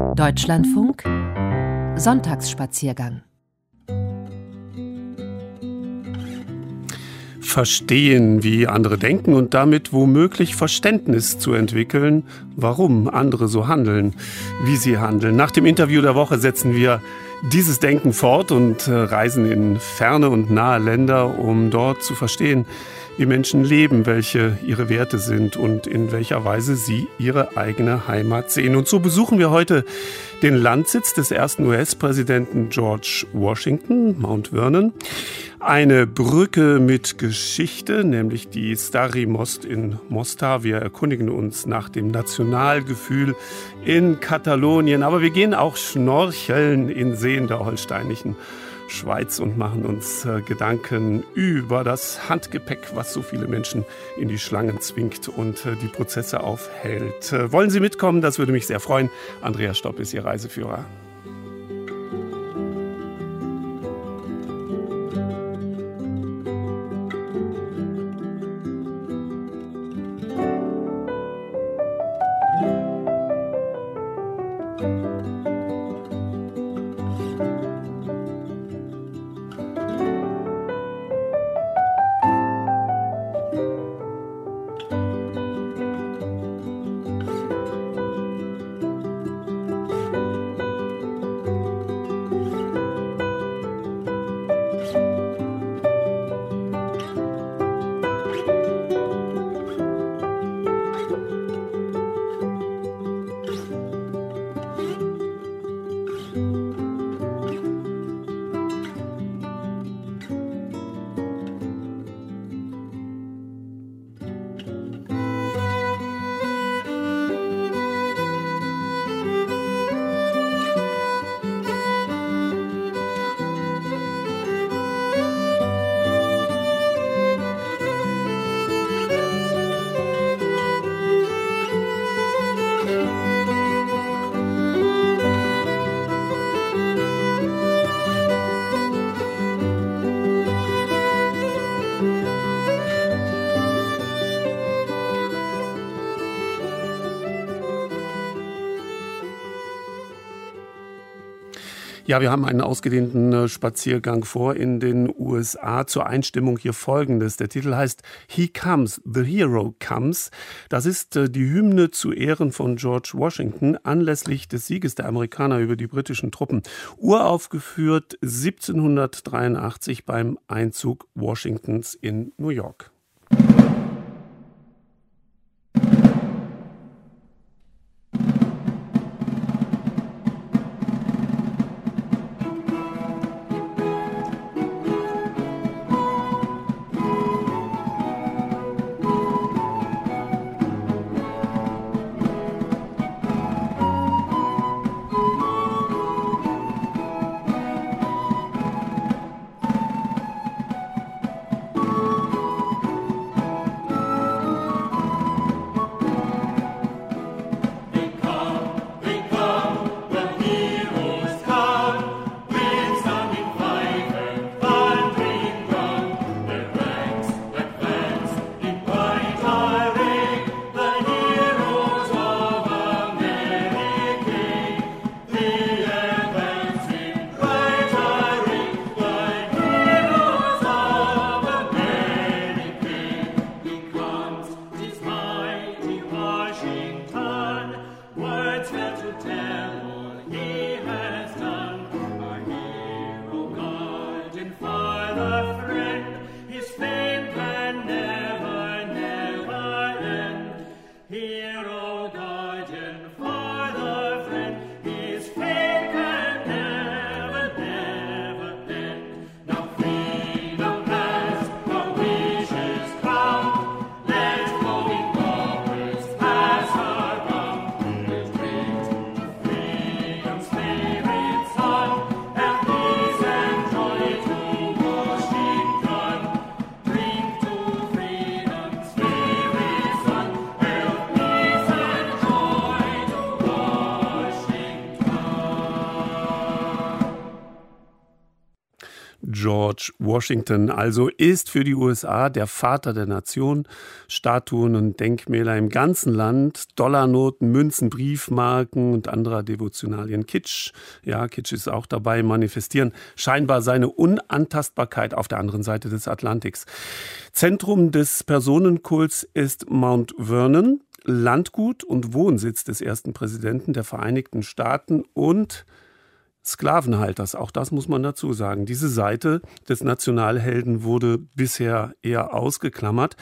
Deutschlandfunk Sonntagsspaziergang Verstehen, wie andere denken und damit womöglich Verständnis zu entwickeln, warum andere so handeln, wie sie handeln. Nach dem Interview der Woche setzen wir dieses Denken fort und äh, reisen in ferne und nahe Länder, um dort zu verstehen, wie Menschen leben, welche ihre Werte sind und in welcher Weise sie ihre eigene Heimat sehen. Und so besuchen wir heute den Landsitz des ersten US-Präsidenten George Washington, Mount Vernon. Eine Brücke mit Geschichte, nämlich die Stari Most in Mostar. Wir erkundigen uns nach dem Nationalgefühl in Katalonien, aber wir gehen auch schnorcheln in Seen der holsteinischen Schweiz und machen uns äh, Gedanken über das Handgepäck, was so viele Menschen in die Schlangen zwingt und äh, die Prozesse aufhält. Äh, wollen Sie mitkommen? Das würde mich sehr freuen. Andreas Stopp ist Ihr Reiseführer. Ja, wir haben einen ausgedehnten äh, Spaziergang vor in den USA. Zur Einstimmung hier folgendes. Der Titel heißt He Comes, The Hero Comes. Das ist äh, die Hymne zu Ehren von George Washington anlässlich des Sieges der Amerikaner über die britischen Truppen. Uraufgeführt 1783 beim Einzug Washingtons in New York. George Washington also ist für die USA der Vater der Nation. Statuen und Denkmäler im ganzen Land, Dollarnoten, Münzen, Briefmarken und anderer Devotionalien. Kitsch, ja, Kitsch ist auch dabei, manifestieren scheinbar seine Unantastbarkeit auf der anderen Seite des Atlantiks. Zentrum des Personenkults ist Mount Vernon, Landgut und Wohnsitz des ersten Präsidenten der Vereinigten Staaten und Sklavenhalters. Auch das muss man dazu sagen. Diese Seite des Nationalhelden wurde bisher eher ausgeklammert.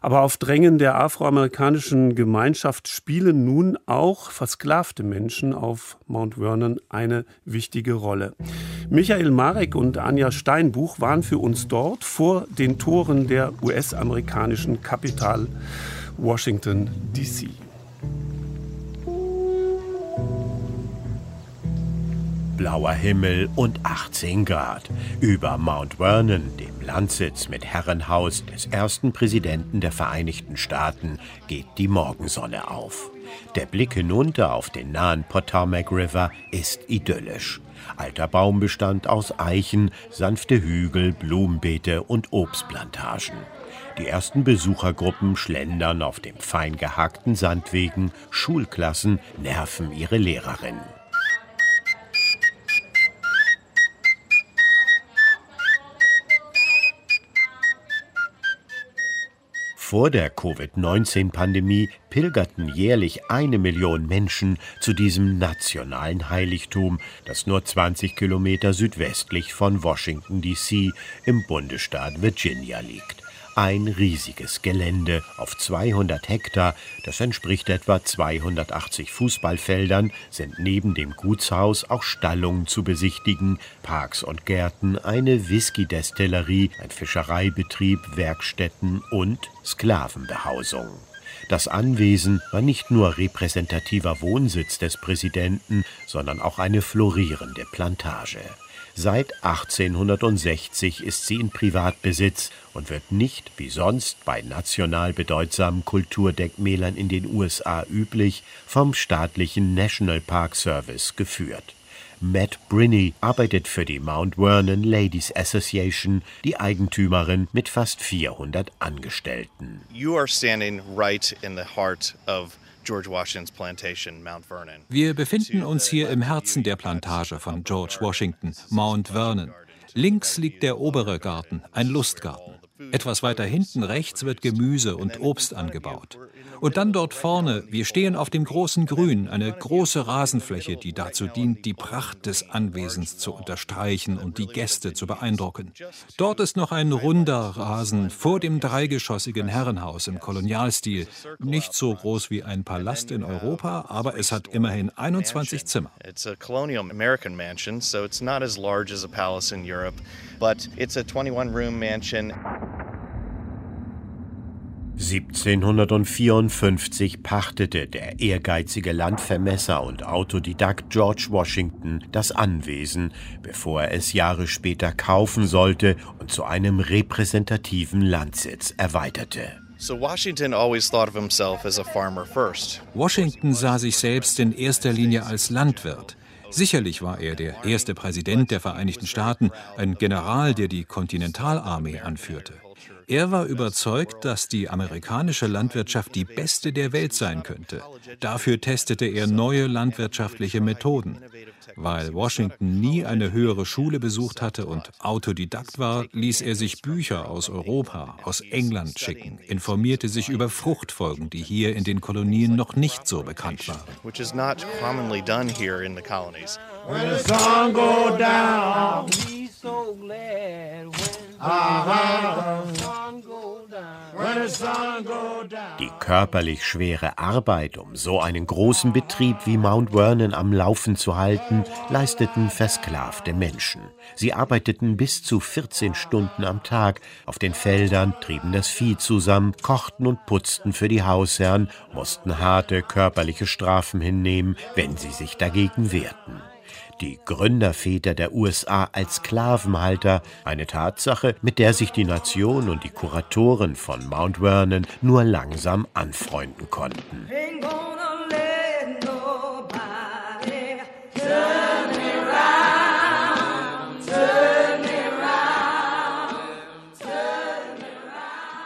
Aber auf Drängen der afroamerikanischen Gemeinschaft spielen nun auch versklavte Menschen auf Mount Vernon eine wichtige Rolle. Michael Marek und Anja Steinbuch waren für uns dort vor den Toren der US-amerikanischen Kapital Washington, D.C. blauer Himmel und 18 Grad. Über Mount Vernon, dem Landsitz mit Herrenhaus des ersten Präsidenten der Vereinigten Staaten, geht die Morgensonne auf. Der Blick hinunter auf den nahen Potomac River ist idyllisch. Alter Baumbestand aus Eichen, sanfte Hügel, Blumenbeete und Obstplantagen. Die ersten Besuchergruppen schlendern auf dem fein gehackten Sandwegen, Schulklassen nerven ihre Lehrerinnen. Vor der Covid-19-Pandemie pilgerten jährlich eine Million Menschen zu diesem nationalen Heiligtum, das nur 20 Kilometer südwestlich von Washington, D.C. im Bundesstaat Virginia liegt. Ein riesiges Gelände auf 200 Hektar, das entspricht etwa 280 Fußballfeldern, sind neben dem Gutshaus auch Stallungen zu besichtigen, Parks und Gärten, eine Whisky-Destillerie, ein Fischereibetrieb, Werkstätten und Sklavenbehausung. Das Anwesen war nicht nur repräsentativer Wohnsitz des Präsidenten, sondern auch eine florierende Plantage. Seit 1860 ist sie in Privatbesitz und wird nicht, wie sonst bei national bedeutsamen Kulturdenkmälern in den USA üblich, vom staatlichen National Park Service geführt. Matt Brinney arbeitet für die Mount Vernon Ladies Association, die Eigentümerin mit fast 400 Angestellten. You are standing right in the heart of wir befinden uns hier im Herzen der Plantage von George Washington, Mount Vernon. Links liegt der obere Garten, ein Lustgarten. Etwas weiter hinten rechts wird Gemüse und Obst angebaut. Und dann dort vorne, wir stehen auf dem großen Grün, eine große Rasenfläche, die dazu dient, die Pracht des Anwesens zu unterstreichen und die Gäste zu beeindrucken. Dort ist noch ein runder Rasen vor dem dreigeschossigen Herrenhaus im Kolonialstil. Nicht so groß wie ein Palast in Europa, aber es hat immerhin 21 Zimmer. It's a colonial American mansion, so it's not as large as a palace in Europe, but it's a 21-room mansion. 1754 pachtete der ehrgeizige Landvermesser und Autodidakt George Washington das Anwesen, bevor er es Jahre später kaufen sollte und zu einem repräsentativen Landsitz erweiterte. Washington sah sich selbst in erster Linie als Landwirt. Sicherlich war er der erste Präsident der Vereinigten Staaten, ein General, der die Kontinentalarmee anführte. Er war überzeugt, dass die amerikanische Landwirtschaft die beste der Welt sein könnte. Dafür testete er neue landwirtschaftliche Methoden. Weil Washington nie eine höhere Schule besucht hatte und Autodidakt war, ließ er sich Bücher aus Europa, aus England schicken, informierte sich über Fruchtfolgen, die hier in den Kolonien noch nicht so bekannt waren. When the sun go down, so glad when die körperlich schwere Arbeit, um so einen großen Betrieb wie Mount Vernon am Laufen zu halten, leisteten versklavte Menschen. Sie arbeiteten bis zu 14 Stunden am Tag. Auf den Feldern, trieben das Vieh zusammen, kochten und putzten für die Hausherren, mussten harte körperliche Strafen hinnehmen, wenn sie sich dagegen wehrten die Gründerväter der USA als Sklavenhalter, eine Tatsache, mit der sich die Nation und die Kuratoren von Mount Vernon nur langsam anfreunden konnten.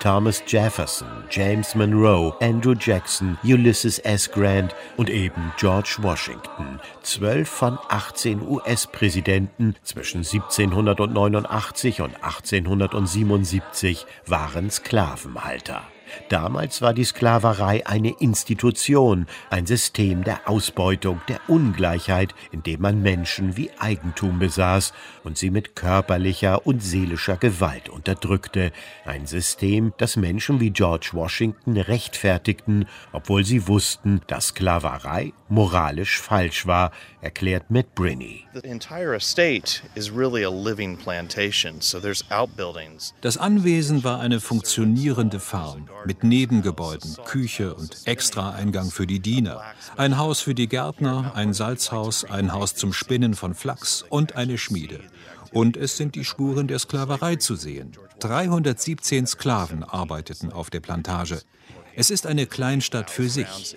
Thomas Jefferson, James Monroe, Andrew Jackson, Ulysses S. Grant und eben George Washington. Zwölf von 18 US-Präsidenten zwischen 1789 und 1877 waren Sklavenhalter. Damals war die Sklaverei eine Institution, ein System der Ausbeutung, der Ungleichheit, in dem man Menschen wie Eigentum besaß und sie mit körperlicher und seelischer Gewalt unterdrückte, ein System, das Menschen wie George Washington rechtfertigten, obwohl sie wussten, dass Sklaverei moralisch falsch war, erklärt Matt Brinney. Das Anwesen war eine funktionierende Farm mit Nebengebäuden, Küche und Extraeingang für die Diener, ein Haus für die Gärtner, ein Salzhaus, ein Haus zum Spinnen von Flachs und eine Schmiede. Und es sind die Spuren der Sklaverei zu sehen. 317 Sklaven arbeiteten auf der Plantage. Es ist eine Kleinstadt für sich.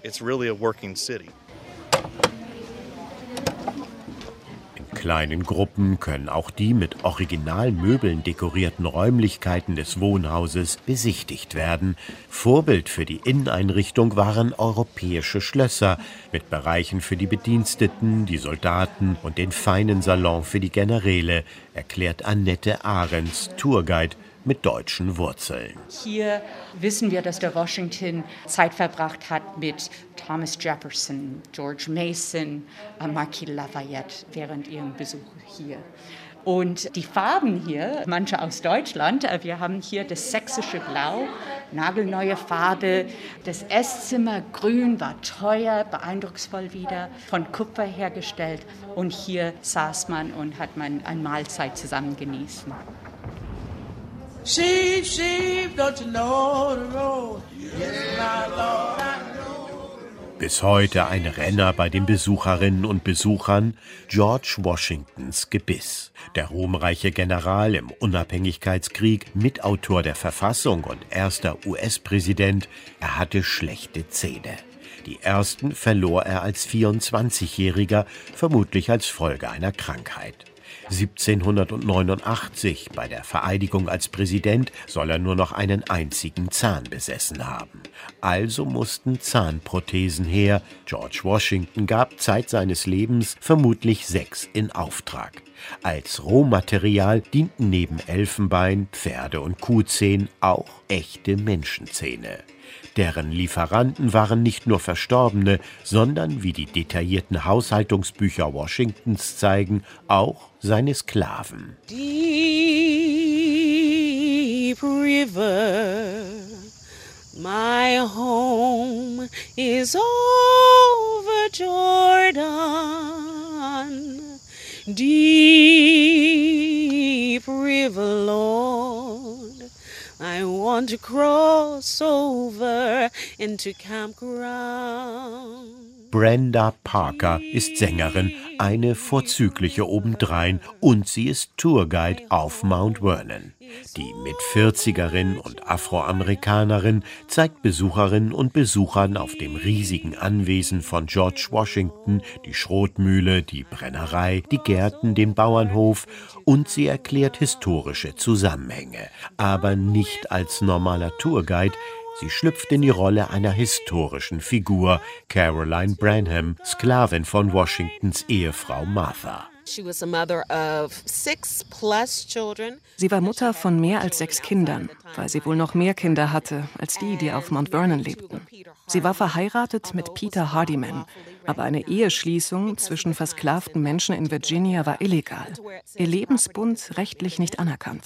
Kleinen Gruppen können auch die mit Originalmöbeln dekorierten Räumlichkeiten des Wohnhauses besichtigt werden. Vorbild für die Inneneinrichtung waren europäische Schlösser mit Bereichen für die Bediensteten, die Soldaten und den feinen Salon für die Generäle, erklärt Annette Ahrens, Tourguide mit deutschen Wurzeln. Hier wissen wir, dass der Washington Zeit verbracht hat mit Thomas Jefferson, George Mason, äh, Marquis Lafayette während ihrem Besuch hier. Und die Farben hier, manche aus Deutschland, äh, wir haben hier das sächsische Blau, nagelneue Farbe. Das Esszimmer grün war teuer, beeindrucksvoll wieder, von Kupfer hergestellt. Und hier saß man und hat man eine Mahlzeit zusammen genießen. Sheep, sheep, don't you know the road? Yes, my Lord, I. Bis heute ein Renner bei den Besucherinnen und Besuchern George Washingtons Gebiss. Der ruhmreiche General im Unabhängigkeitskrieg, Mitautor der Verfassung und erster US-Präsident, er hatte schlechte Zähne. Die ersten verlor er als 24-Jähriger, vermutlich als Folge einer Krankheit. 1789 bei der Vereidigung als Präsident soll er nur noch einen einzigen Zahn besessen haben. Also mussten Zahnprothesen her. George Washington gab Zeit seines Lebens vermutlich sechs in Auftrag. Als Rohmaterial dienten neben Elfenbein, Pferde- und Kuhzähnen auch echte Menschenzähne. Deren Lieferanten waren nicht nur Verstorbene, sondern, wie die detaillierten Haushaltungsbücher Washingtons zeigen, auch seine Sklaven. Deep River, my home is over Jordan. Deep River, Lord. I want to cross over into campground. Brenda Parker ist Sängerin, eine vorzügliche obendrein, und sie ist Tourguide auf Mount Vernon. Die mit 40erin und Afroamerikanerin zeigt Besucherinnen und Besuchern auf dem riesigen Anwesen von George Washington die Schrotmühle, die Brennerei, die Gärten, den Bauernhof und sie erklärt historische Zusammenhänge, aber nicht als normaler Tourguide, Sie schlüpft in die Rolle einer historischen Figur, Caroline Branham, Sklavin von Washingtons Ehefrau Martha. Sie war Mutter von mehr als sechs Kindern, weil sie wohl noch mehr Kinder hatte als die, die auf Mount Vernon lebten. Sie war verheiratet mit Peter Hardiman, aber eine Eheschließung zwischen versklavten Menschen in Virginia war illegal. Ihr Lebensbund rechtlich nicht anerkannt.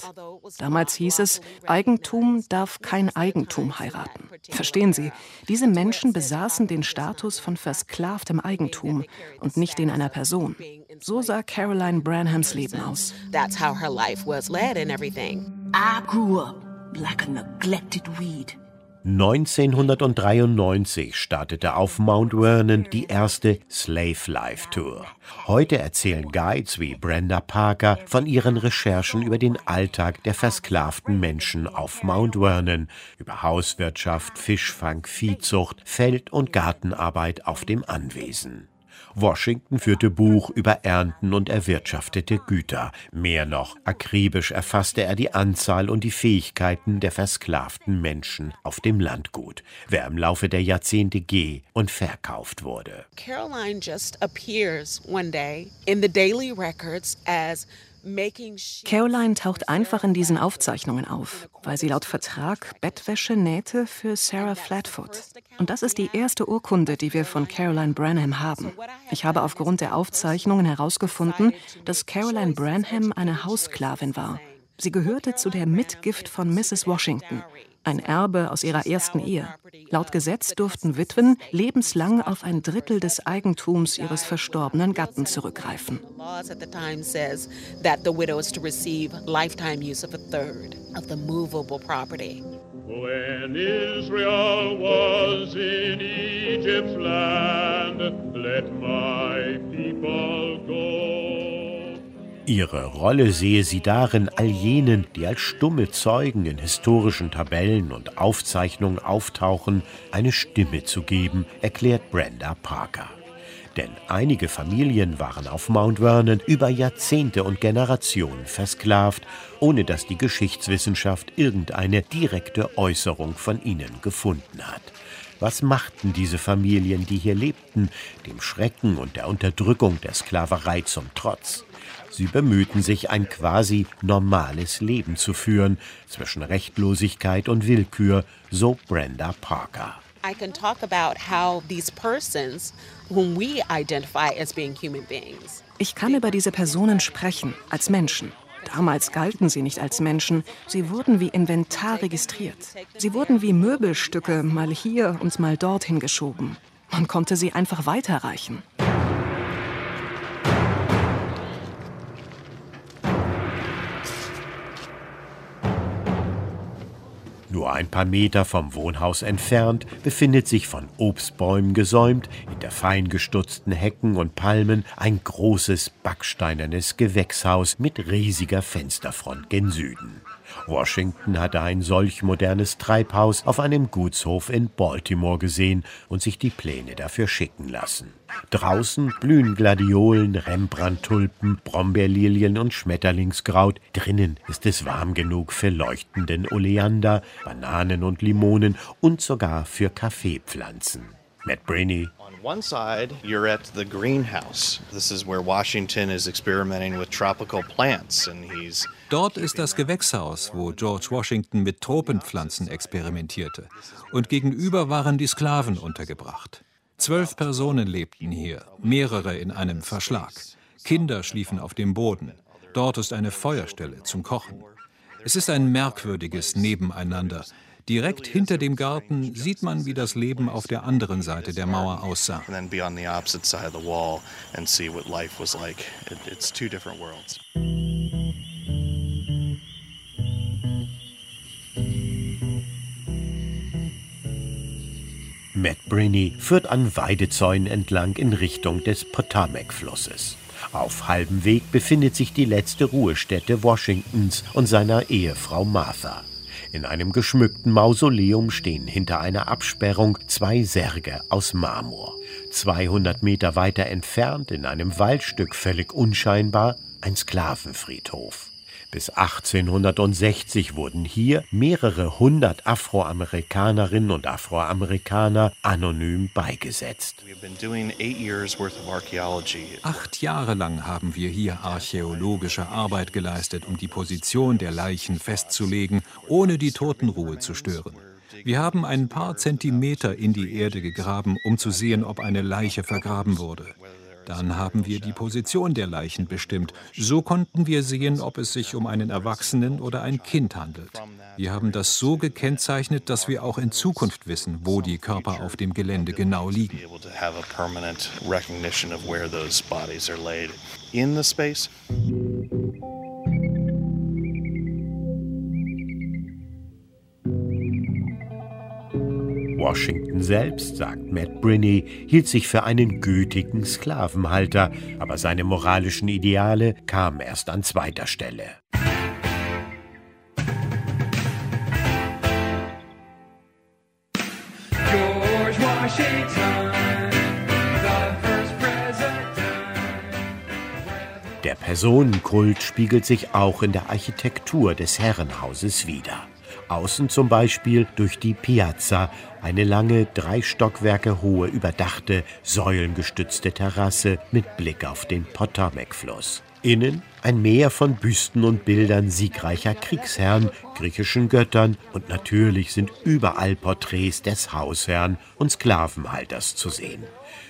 Damals hieß es, Eigentum darf kein Eigentum heiraten. Verstehen Sie, diese Menschen besaßen den Status von versklavtem Eigentum und nicht den einer Person. So sah Caroline Branhams Leben aus. That's how her life was led and everything. I grew up like a neglected weed. 1993 startete auf Mount Vernon die erste Slave Life Tour. Heute erzählen Guides wie Brenda Parker von ihren Recherchen über den Alltag der versklavten Menschen auf Mount Vernon, über Hauswirtschaft, Fischfang, Viehzucht, Feld- und Gartenarbeit auf dem Anwesen. Washington führte Buch über Ernten und erwirtschaftete Güter. Mehr noch, akribisch erfasste er die Anzahl und die Fähigkeiten der versklavten Menschen auf dem Landgut, wer im Laufe der Jahrzehnte geh- und verkauft wurde. Caroline just appears one day in the daily records as Caroline taucht einfach in diesen Aufzeichnungen auf, weil sie laut Vertrag Bettwäsche nähte für Sarah Flatfoot. Und das ist die erste Urkunde, die wir von Caroline Branham haben. Ich habe aufgrund der Aufzeichnungen herausgefunden, dass Caroline Branham eine Haussklavin war. Sie gehörte zu der Mitgift von Mrs. Washington ein Erbe aus ihrer ersten Ehe. Laut Gesetz durften Witwen lebenslang auf ein Drittel des Eigentums ihres verstorbenen Gatten zurückgreifen. When Israel was in Egypt's land, let my people go. Ihre Rolle sehe sie darin, all jenen, die als stumme Zeugen in historischen Tabellen und Aufzeichnungen auftauchen, eine Stimme zu geben, erklärt Brenda Parker. Denn einige Familien waren auf Mount Vernon über Jahrzehnte und Generationen versklavt, ohne dass die Geschichtswissenschaft irgendeine direkte Äußerung von ihnen gefunden hat. Was machten diese Familien, die hier lebten, dem Schrecken und der Unterdrückung der Sklaverei zum Trotz? Sie bemühten sich, ein quasi normales Leben zu führen, zwischen Rechtlosigkeit und Willkür, so Brenda Parker. I can talk about how these persons whom we identify as being human beings. Ich kann über diese Personen sprechen, als Menschen. Damals galten sie nicht als Menschen, sie wurden wie Inventar registriert. Sie wurden wie Möbelstücke mal hier und mal dorthin geschoben. Man konnte sie einfach weiterreichen. Nur ein paar Meter vom Wohnhaus entfernt befindet sich von Obstbäumen gesäumt, hinter fein gestutzten Hecken und Palmen, ein großes backsteinernes Gewächshaus mit riesiger Fensterfront gen Süden. Washington hatte ein solch modernes Treibhaus auf einem Gutshof in Baltimore gesehen und sich die Pläne dafür schicken lassen. Draußen blühen Gladiolen, Rembrandt-Tulpen, Brombeerlilien und Schmetterlingskraut. Drinnen ist es warm genug für leuchtenden Oleander, Bananen und Limonen und sogar für Kaffeepflanzen. Matt Brainy one side, you're at the greenhouse. This is where Washington is experimenting with tropical plants and he's Dort ist das Gewächshaus, wo George Washington mit Tropenpflanzen experimentierte. Und gegenüber waren die Sklaven untergebracht. Zwölf Personen lebten hier, mehrere in einem Verschlag. Kinder schliefen auf dem Boden. Dort ist eine Feuerstelle zum Kochen. Es ist ein merkwürdiges Nebeneinander, Direkt hinter dem Garten sieht man, wie das Leben auf der anderen Seite der Mauer aussah. Matt Brinney führt an Weidezäunen entlang in Richtung des Potomac-Flusses. Auf halbem Weg befindet sich die letzte Ruhestätte Washingtons und seiner Ehefrau Martha. In einem geschmückten Mausoleum stehen hinter einer Absperrung zwei Särge aus Marmor. 200 Meter weiter entfernt, in einem Waldstück völlig unscheinbar, ein Sklavenfriedhof. Bis 1860 wurden hier mehrere hundert Afroamerikanerinnen und Afroamerikaner anonym beigesetzt. Acht Jahre lang haben wir hier archäologische Arbeit geleistet, um die Position der Leichen festzulegen, ohne die Totenruhe zu stören. Wir haben ein paar Zentimeter in die Erde gegraben, um zu sehen, ob eine Leiche vergraben wurde. Dann haben wir die Position der Leichen bestimmt. So konnten wir sehen, ob es sich um einen Erwachsenen oder ein Kind handelt. Wir haben das so gekennzeichnet, dass wir auch in Zukunft wissen, wo die Körper auf dem Gelände genau liegen. In the space Washington selbst, sagt Matt Brinney, hielt sich für einen gütigen Sklavenhalter, aber seine moralischen Ideale kamen erst an zweiter Stelle. George Washington. Der Personenkult spiegelt sich auch in der Architektur des Herrenhauses wider. Außen zum Beispiel durch die Piazza, eine lange, drei Stockwerke hohe, überdachte, säulengestützte Terrasse mit Blick auf den Potomac-Fluss. Innen ein Meer von Büsten und Bildern siegreicher Kriegsherren, griechischen Göttern und natürlich sind überall Porträts des Hausherrn und Sklavenhalters zu sehen.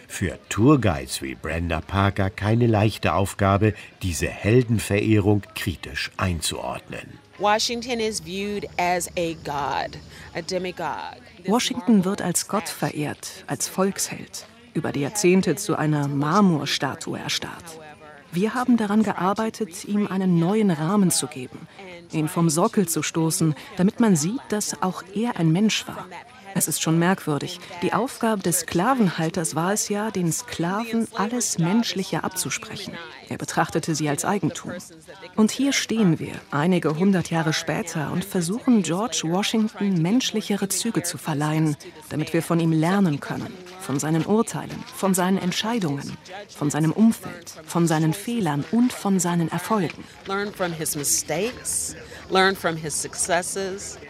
Für Tourguides wie Brenda Parker keine leichte Aufgabe, diese Heldenverehrung kritisch einzuordnen. Washington is viewed as a god, a demigod. Washington wird als Gott verehrt, als Volksheld, über die Jahrzehnte zu einer Marmorstatue erstarrt. Wir haben daran gearbeitet, ihm einen neuen Rahmen zu geben, ihn vom Sockel zu stoßen, damit man sieht, dass auch er ein Mensch war, es ist schon merkwürdig. Die Aufgabe des Sklavenhalters war es ja, den Sklaven alles Menschliche abzusprechen. Er betrachtete sie als Eigentum. Und hier stehen wir, einige hundert Jahre später, und versuchen George Washington menschlichere Züge zu verleihen, damit wir von ihm lernen können. Von seinen Urteilen, von seinen Entscheidungen, von seinem Umfeld, von seinen Fehlern und von seinen Erfolgen. Learn from his mistakes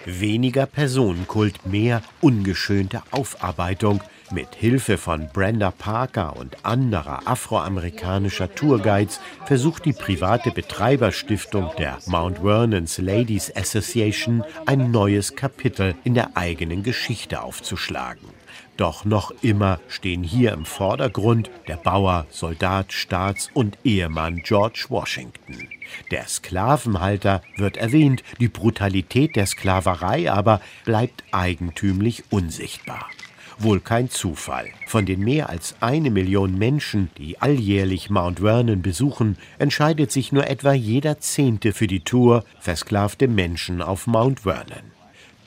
Weniger Personenkult, mehr ungeschönte Aufarbeitung. Mit Hilfe von Brenda Parker und anderer afroamerikanischer Tourguides versucht die private Betreiberstiftung der Mount Vernon's Ladies Association ein neues Kapitel in der eigenen Geschichte aufzuschlagen. Doch noch immer stehen hier im Vordergrund der Bauer, Soldat, Staats- und Ehemann George Washington. Der Sklavenhalter wird erwähnt, die Brutalität der Sklaverei aber bleibt eigentümlich unsichtbar. Wohl kein Zufall. Von den mehr als eine Million Menschen, die alljährlich Mount Vernon besuchen, entscheidet sich nur etwa jeder Zehnte für die Tour Versklavte Menschen auf Mount Vernon.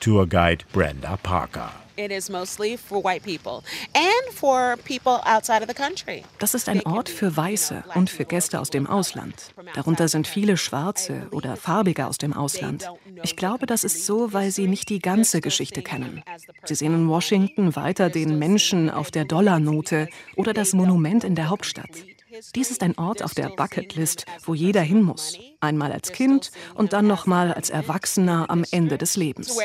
Tourguide Brenda Parker. It is mostly for white people and for people outside of the country. Das ist ein Ort für Weiße und für Gäste aus dem Ausland. Darunter sind viele Schwarze oder Farbige aus dem Ausland. Ich glaube, das ist so, weil sie nicht die ganze Geschichte kennen. Sie sehen in Washington weiter den Menschen auf der Dollarnote oder das Monument in der Hauptstadt. Dies ist ein Ort auf der Bucketlist, wo jeder hin muss. Einmal als Kind und dann nochmal als Erwachsener am Ende des Lebens.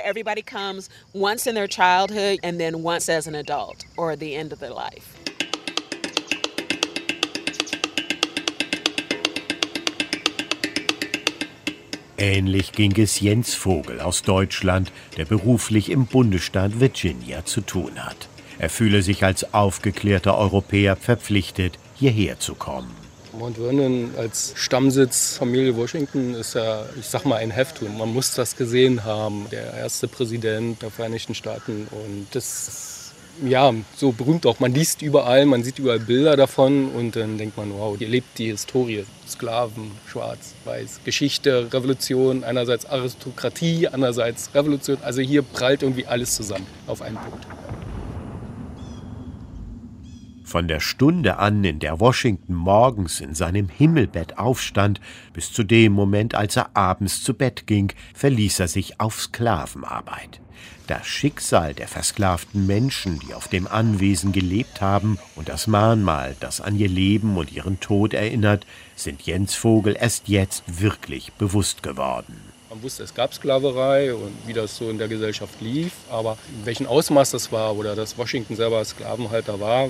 Ähnlich ging es Jens Vogel aus Deutschland, der beruflich im Bundesstaat Virginia zu tun hat. Er fühle sich als aufgeklärter Europäer verpflichtet, hierher zu kommen. Mount Vernon als Stammsitz Familie Washington ist ja, ich sag mal, ein Heftum. Man muss das gesehen haben. Der erste Präsident der Vereinigten Staaten. Und das ja so berühmt auch. Man liest überall, man sieht überall Bilder davon und dann denkt man, wow, hier lebt die Historie. Sklaven, schwarz, weiß, Geschichte, Revolution, einerseits Aristokratie, andererseits Revolution. Also hier prallt irgendwie alles zusammen auf einen Punkt. Von der Stunde an, in der Washington morgens in seinem Himmelbett aufstand, bis zu dem Moment, als er abends zu Bett ging, verließ er sich auf Sklavenarbeit. Das Schicksal der versklavten Menschen, die auf dem Anwesen gelebt haben, und das Mahnmal, das an ihr Leben und ihren Tod erinnert, sind Jens Vogel erst jetzt wirklich bewusst geworden. Man wusste, es gab Sklaverei und wie das so in der Gesellschaft lief, aber in welchem Ausmaß das war oder dass Washington selber Sklavenhalter war,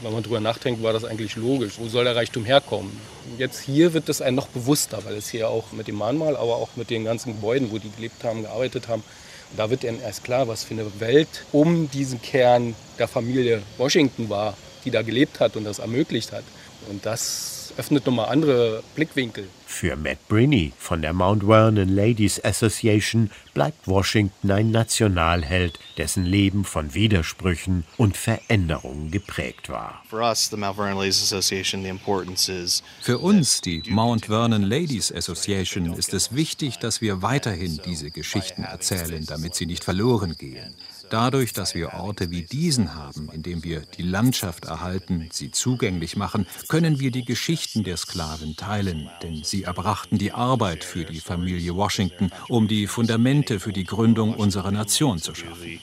wenn man drüber nachdenkt, war das eigentlich logisch. Wo soll der Reichtum herkommen? Jetzt hier wird es einem noch bewusster, weil es hier auch mit dem Mahnmal, aber auch mit den ganzen Gebäuden, wo die gelebt haben, gearbeitet haben, da wird einem erst klar, was für eine Welt um diesen Kern der Familie Washington war, die da gelebt hat und das ermöglicht hat. Und das öffnet nochmal andere Blickwinkel. Für Matt Brinney von der Mount Vernon Ladies Association bleibt Washington ein Nationalheld, dessen Leben von Widersprüchen und Veränderungen geprägt war. Für uns, die Mount Vernon Ladies Association, ist es wichtig, dass wir weiterhin diese Geschichten erzählen, damit sie nicht verloren gehen. Dadurch, dass wir Orte wie diesen haben, in dem wir die Landschaft erhalten, sie zugänglich machen, können wir die Geschichten der Sklaven teilen, denn sie erbrachten die Arbeit für die Familie Washington, um die Fundamente für die Gründung unserer Nation zu schaffen.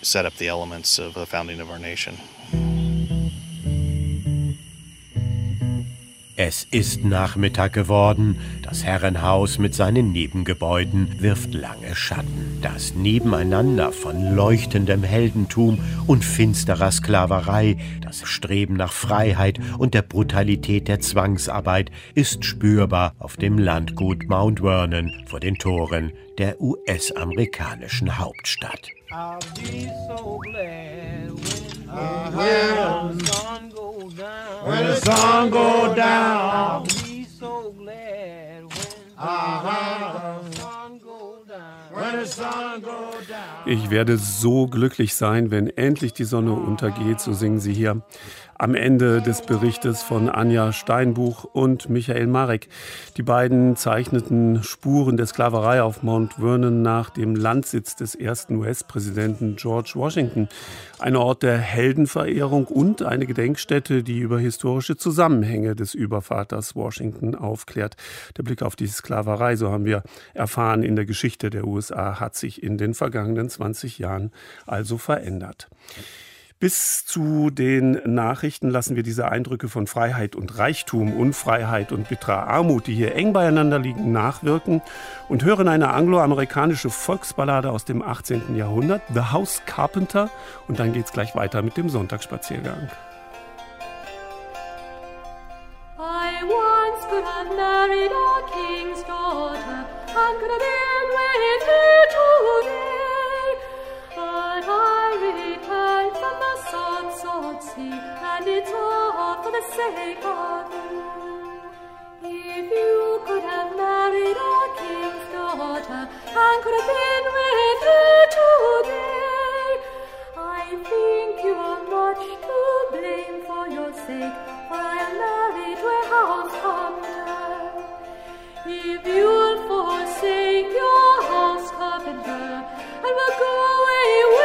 Es ist Nachmittag geworden. Das Herrenhaus mit seinen Nebengebäuden wirft lange Schatten. Das Nebeneinander von leuchtendem Heldentum und finsterer Sklaverei, das Streben nach Freiheit und der Brutalität der Zwangsarbeit ist spürbar auf dem Landgut Mount Vernon vor den Toren der US-amerikanischen Hauptstadt. I'll be so glad when, When the sun go down. So glad when. Ich werde so glücklich sein, wenn endlich die Sonne untergeht, so singen sie hier am Ende des Berichtes von Anja Steinbuch und Michael Marek. Die beiden zeichneten Spuren der Sklaverei auf Mount Vernon nach dem Landsitz des ersten US-Präsidenten George Washington. Ein Ort der Heldenverehrung und eine Gedenkstätte, die über historische Zusammenhänge des Übervaters Washington aufklärt. Der Blick auf die Sklaverei, so haben wir erfahren, in der Geschichte der USA hat sich in den vergangenen 20 Jahren also verändert. Bis zu den Nachrichten lassen wir diese Eindrücke von Freiheit und Reichtum, Unfreiheit und bitterer Armut, die hier eng beieinander liegen, nachwirken und hören eine angloamerikanische Volksballade aus dem 18. Jahrhundert, The House Carpenter, und dann geht's gleich weiter mit dem Sonntagsspaziergang. I once could have married a king's daughter and could have been with her today, but I returned from the and it's all for the sake of you. If you could have married a king's daughter and could have been with her today, I think you are much to blame for your sake, for I am married to a house carpenter. If you'll forsake your house carpenter and will go away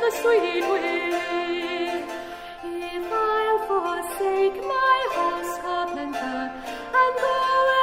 the sweet Willie. If I'll forsake my house carpenter and go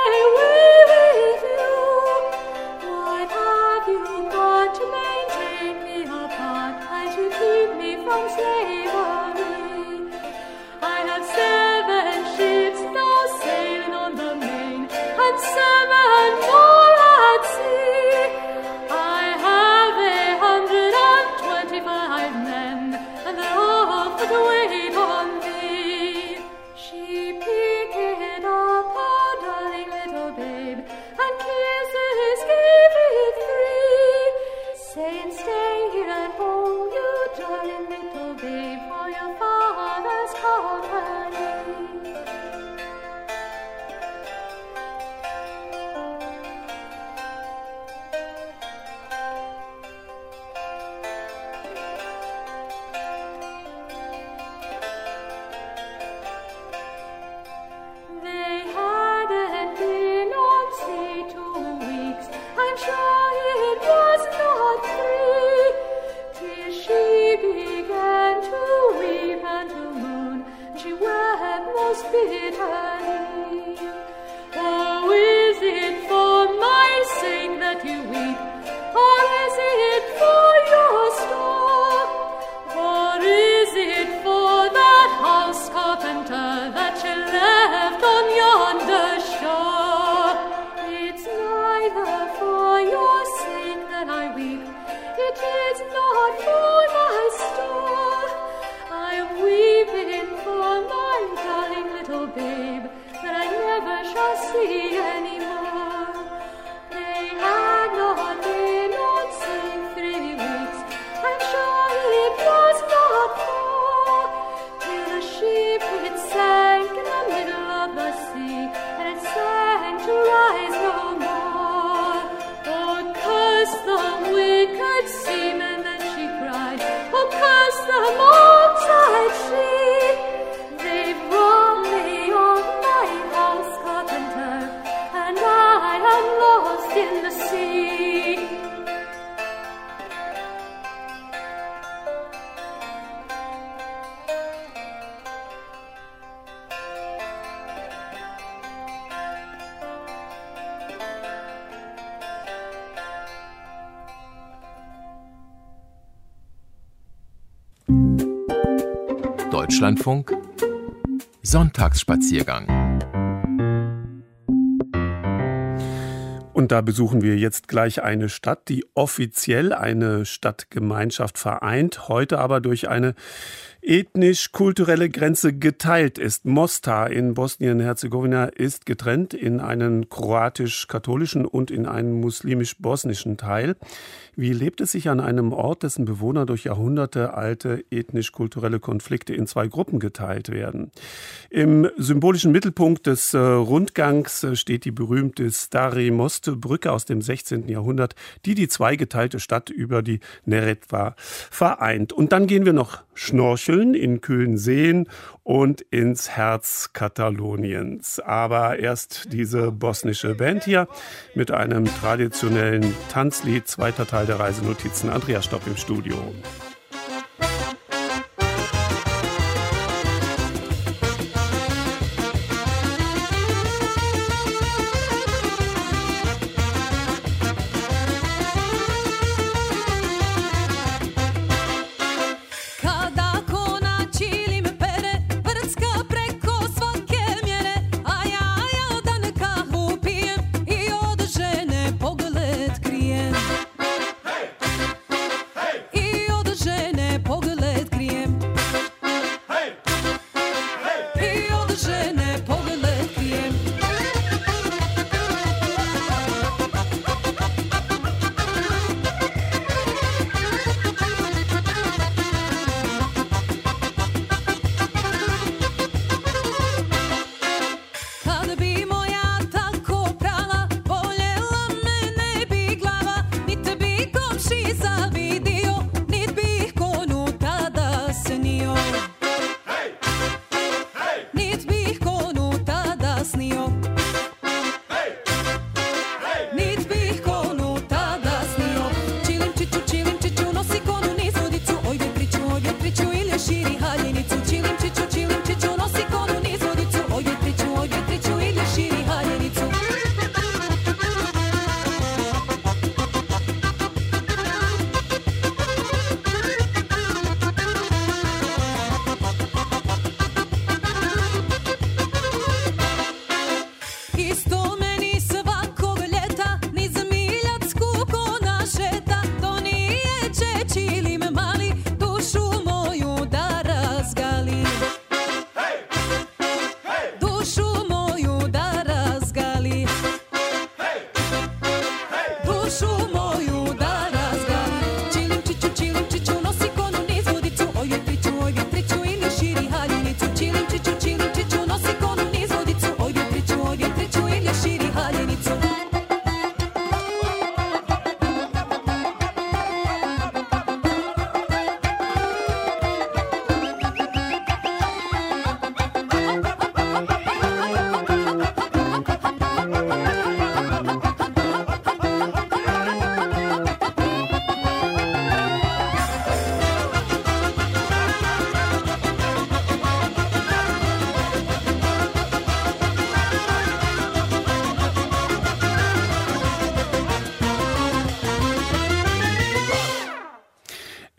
Deutschlandfunk Sonntagsspaziergang. Und da besuchen wir jetzt gleich eine Stadt, die offiziell eine Stadtgemeinschaft vereint, heute aber durch eine ethnisch-kulturelle Grenze geteilt ist. Mostar in Bosnien-Herzegowina ist getrennt in einen kroatisch-katholischen und in einen muslimisch-bosnischen Teil. Wie lebt es sich an einem Ort, dessen Bewohner durch Jahrhunderte alte ethnisch-kulturelle Konflikte in zwei Gruppen geteilt werden? Im symbolischen Mittelpunkt des äh, Rundgangs äh, steht die berühmte Stari Moste Brücke aus dem 16. Jahrhundert, die die zweigeteilte Stadt über die Neretva vereint. Und dann gehen wir noch schnorcheln in kühlen Seen und ins Herz Kataloniens. Aber erst diese bosnische Band hier mit einem traditionellen Tanzlied, zweiter Teil der Reisenotizen. Andreas Stopp im Studio.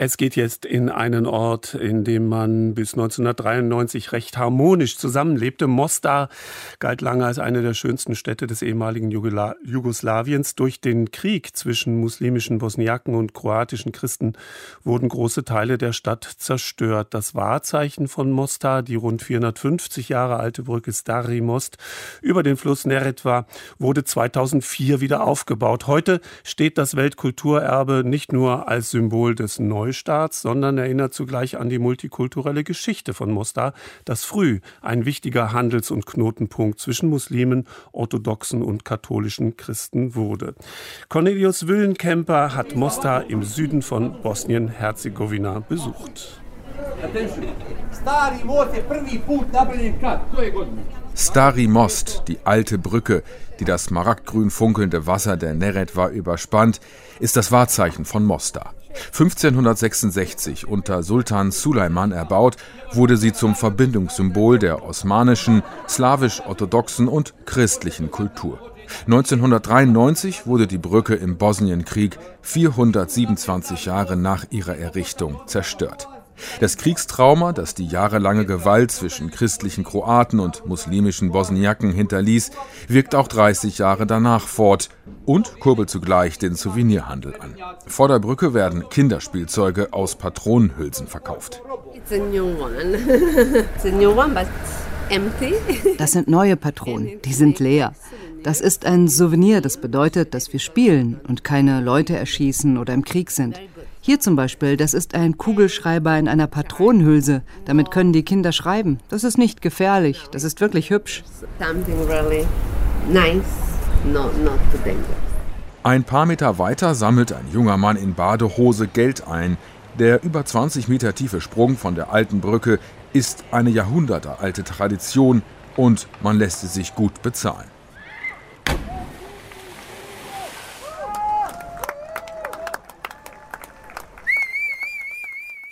Es geht jetzt in einen Ort, in dem man bis 1993 recht harmonisch zusammenlebte. Mostar galt lange als eine der schönsten Städte des ehemaligen Jugoslawiens. Durch den Krieg zwischen muslimischen Bosniaken und kroatischen Christen wurden große Teile der Stadt zerstört. Das Wahrzeichen von Mostar, die rund 450 Jahre alte Brücke Stari Most über den Fluss Neretva, wurde 2004 wieder aufgebaut. Heute steht das Weltkulturerbe nicht nur als Symbol des Neustarts, sondern erinnert zugleich an die multikulturelle Geschichte von Mostar, das früh ein wichtiger Handels- und Knotenpunkt zwischen Muslimen, orthodoxen und katholischen Christen wurde. Cornelius Willenkemper hat Mostar im Süden von Bosnien-Herzegowina besucht. Stari Most, die alte Brücke, die das smaragdgrün funkelnde Wasser der Neretva überspannt, ist das Wahrzeichen von Mostar. 1566 unter Sultan Suleiman erbaut, wurde sie zum Verbindungssymbol der osmanischen, slawisch-orthodoxen und christlichen Kultur. 1993 wurde die Brücke im Bosnienkrieg 427 Jahre nach ihrer Errichtung zerstört. Das Kriegstrauma, das die jahrelange Gewalt zwischen christlichen Kroaten und muslimischen Bosniaken hinterließ, wirkt auch 30 Jahre danach fort und kurbelt zugleich den Souvenirhandel an. Vor der Brücke werden Kinderspielzeuge aus Patronenhülsen verkauft. Das sind neue Patronen, die sind leer. Das ist ein Souvenir, das bedeutet, dass wir spielen und keine Leute erschießen oder im Krieg sind. Hier zum Beispiel, das ist ein Kugelschreiber in einer Patronenhülse. Damit können die Kinder schreiben. Das ist nicht gefährlich, das ist wirklich hübsch. Ein paar Meter weiter sammelt ein junger Mann in Badehose Geld ein. Der über 20 Meter tiefe Sprung von der alten Brücke ist eine jahrhundertealte Tradition und man lässt es sich gut bezahlen.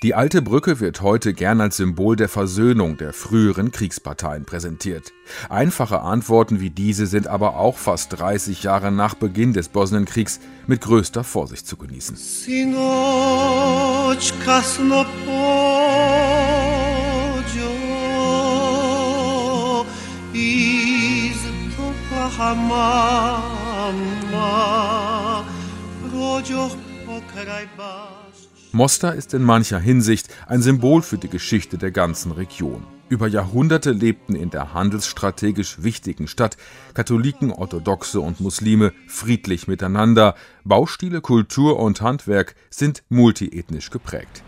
Die alte Brücke wird heute gern als Symbol der Versöhnung der früheren Kriegsparteien präsentiert. Einfache Antworten wie diese sind aber auch fast 30 Jahre nach Beginn des Bosnienkriegs mit größter Vorsicht zu genießen. Mostar ist in mancher Hinsicht ein Symbol für die Geschichte der ganzen Region. Über Jahrhunderte lebten in der handelsstrategisch wichtigen Stadt Katholiken, Orthodoxe und Muslime friedlich miteinander. Baustile, Kultur und Handwerk sind multiethnisch geprägt.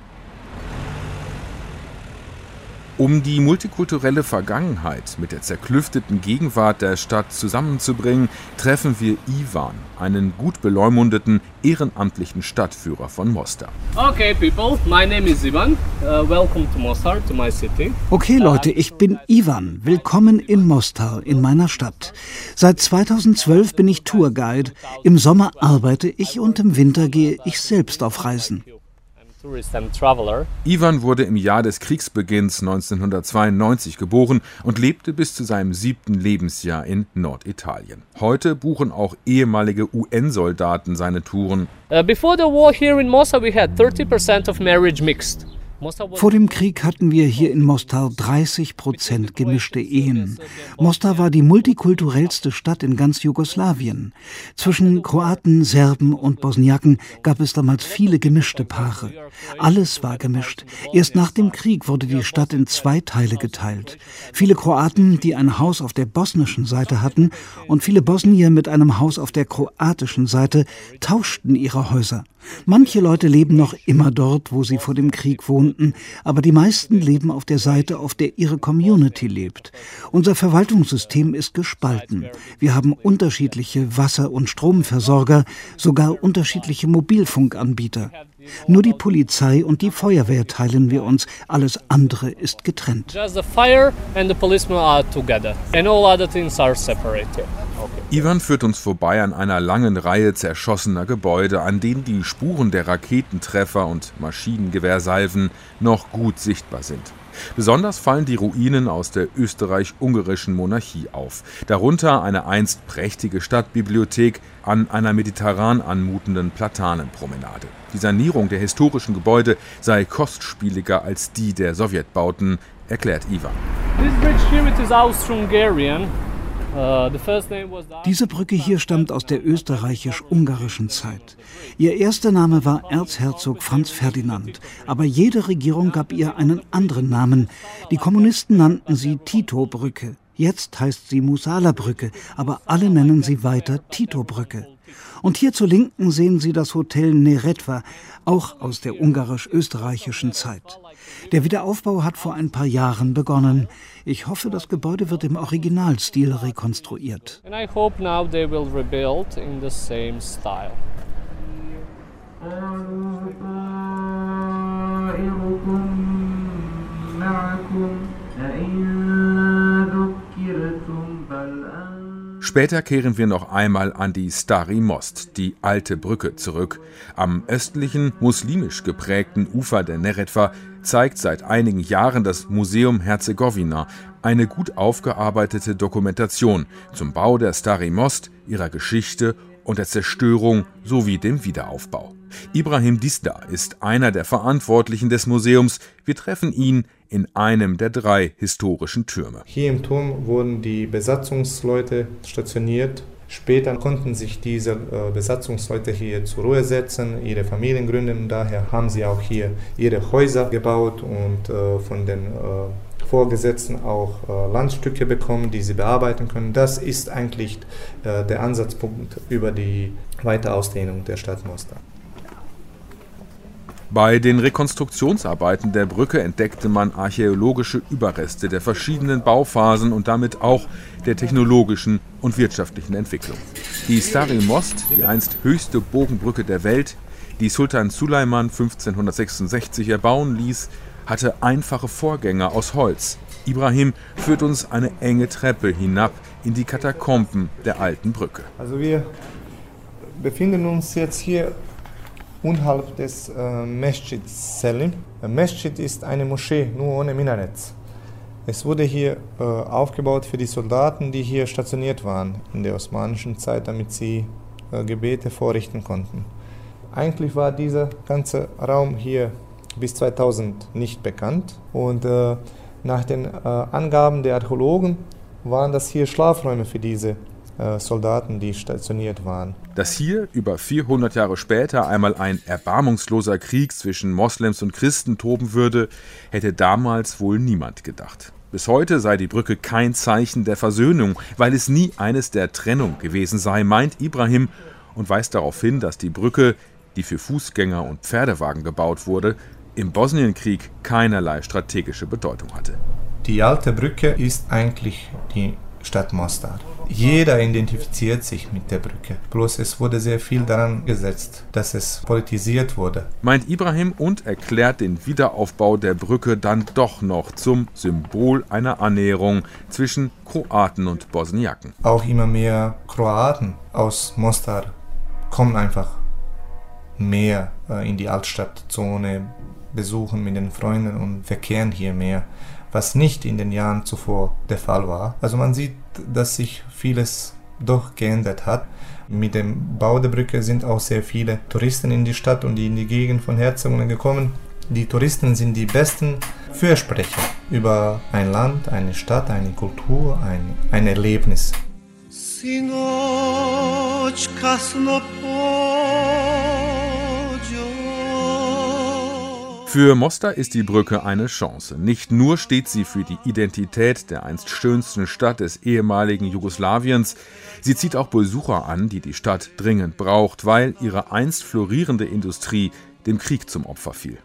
Um die multikulturelle Vergangenheit mit der zerklüfteten Gegenwart der Stadt zusammenzubringen, treffen wir Ivan, einen gut beleumundeten, ehrenamtlichen Stadtführer von Mostar. Okay, people, my name is Ivan. Uh, welcome to Mostar, to my city. Okay, Leute, ich bin Ivan. Willkommen in Mostar, in meiner Stadt. Seit 2012 bin ich Tourguide. Im Sommer arbeite ich und im Winter gehe ich selbst auf Reisen. Ivan wurde im Jahr des Kriegsbeginns 1992 geboren und lebte bis zu seinem siebten Lebensjahr in Norditalien. Heute buchen auch ehemalige UN-Soldaten seine Touren. Uh, before the war here in Mosul we had 30% of marriage mixed. Vor dem Krieg hatten wir hier in Mostar 30 Prozent gemischte Ehen. Mostar war die multikulturellste Stadt in ganz Jugoslawien. Zwischen Kroaten, Serben und Bosniaken gab es damals viele gemischte Paare. Alles war gemischt. Erst nach dem Krieg wurde die Stadt in zwei Teile geteilt. Viele Kroaten, die ein Haus auf der bosnischen Seite hatten, und viele Bosnier mit einem Haus auf der kroatischen Seite tauschten ihre Häuser. Manche Leute leben noch immer dort, wo sie vor dem Krieg wohnten, aber die meisten leben auf der Seite, auf der ihre Community lebt. Unser Verwaltungssystem ist gespalten. Wir haben unterschiedliche Wasser- und Stromversorger, sogar unterschiedliche Mobilfunkanbieter. Nur die Polizei und die Feuerwehr teilen wir uns, alles andere ist getrennt. Ivan führt uns vorbei an einer langen Reihe zerschossener Gebäude, an denen die Spuren der Raketentreffer und Maschinengewehrsalven noch gut sichtbar sind. Besonders fallen die Ruinen aus der österreich-ungarischen Monarchie auf. Darunter eine einst prächtige Stadtbibliothek an einer mediterran anmutenden Platanenpromenade. Die Sanierung der historischen Gebäude sei kostspieliger als die der Sowjetbauten, erklärt Ivan. This bridge here it is Austro-Hungarian. Uh, Diese Brücke hier stammt aus der österreichisch-ungarischen Zeit. Ihr erster Name war Erzherzog Franz Ferdinand, aber jede Regierung gab ihr einen anderen Namen. Die Kommunisten nannten sie Tito-Brücke. Jetzt heißt sie Musala-Brücke, aber alle nennen sie weiter Tito-Brücke. Und hier zur Linken sehen Sie das Hotel Neretva, auch aus der ungarisch-österreichischen Zeit. Der Wiederaufbau hat vor ein paar Jahren begonnen. Ich hoffe, das Gebäude wird im Originalstil rekonstruiert. And I hope now they will rebuild in the same style. Später kehren wir noch einmal an die Stari Most, die alte Brücke, zurück. Am östlichen, muslimisch geprägten Ufer der Neretva zeigt seit einigen Jahren das Museum Herzegowina eine gut aufgearbeitete Dokumentation zum Bau der Stari Most, ihrer Geschichte und der Zerstörung sowie dem Wiederaufbau. Ibrahim Disda ist einer der Verantwortlichen des Museums. Wir treffen ihn in einem der drei historischen Türme. Hier im Turm wurden die Besatzungsleute stationiert. Später konnten sich diese äh, Besatzungsleute hier zur Ruhe setzen, ihre Familien gründen. Daher haben sie auch hier ihre Häuser gebaut und äh, von den äh, Vorgesetzten auch Landstücke bekommen, die sie bearbeiten können. Das ist eigentlich der Ansatzpunkt über die Weiterausdehnung der Stadt Mostar. Bei den Rekonstruktionsarbeiten der Brücke entdeckte man archäologische Überreste der verschiedenen Bauphasen und damit auch der technologischen und wirtschaftlichen Entwicklung. Die Stari Most, die einst höchste Bogenbrücke der Welt, die Sultan Suleiman 1566 erbauen ließ, hatte einfache Vorgänger aus Holz. Ibrahim führt uns eine enge Treppe hinab in die Katakomben der alten Brücke. Also wir befinden uns jetzt hier unterhalb des äh, Mesjid Selim. Mesjid ist eine Moschee, nur ohne Minarett. Es wurde hier äh, aufgebaut für die Soldaten, die hier stationiert waren in der osmanischen Zeit, damit sie äh, Gebete vorrichten konnten. Eigentlich war dieser ganze Raum hier bis 2000 nicht bekannt und äh, nach den äh, Angaben der Archäologen waren das hier Schlafräume für diese äh, Soldaten, die stationiert waren. Dass hier über 400 Jahre später einmal ein erbarmungsloser Krieg zwischen Moslems und Christen toben würde, hätte damals wohl niemand gedacht. Bis heute sei die Brücke kein Zeichen der Versöhnung, weil es nie eines der Trennung gewesen sei, meint Ibrahim und weist darauf hin, dass die Brücke, die für Fußgänger und Pferdewagen gebaut wurde, im Bosnienkrieg keinerlei strategische Bedeutung hatte. Die alte Brücke ist eigentlich die Stadt Mostar. Jeder identifiziert sich mit der Brücke. Bloß es wurde sehr viel daran gesetzt, dass es politisiert wurde. Meint Ibrahim und erklärt den Wiederaufbau der Brücke dann doch noch zum Symbol einer Annäherung zwischen Kroaten und Bosniaken. Auch immer mehr Kroaten aus Mostar kommen einfach mehr äh, in die Altstadtzone, besuchen mit den Freunden und verkehren hier mehr was nicht in den Jahren zuvor der Fall war. Also man sieht, dass sich vieles doch geändert hat. Mit dem Bau der Brücke sind auch sehr viele Touristen in die Stadt und in die Gegend von Herzogungen gekommen. Die Touristen sind die besten Fürsprecher über ein Land, eine Stadt, eine Kultur, ein, ein Erlebnis. Sinoć kasno Für Mostar ist die Brücke eine Chance. Nicht nur steht sie für die Identität der einst schönsten Stadt des ehemaligen Jugoslawiens, sie zieht auch Besucher an, die die Stadt dringend braucht, weil ihre einst florierende Industrie dem Krieg zum Opfer fiel.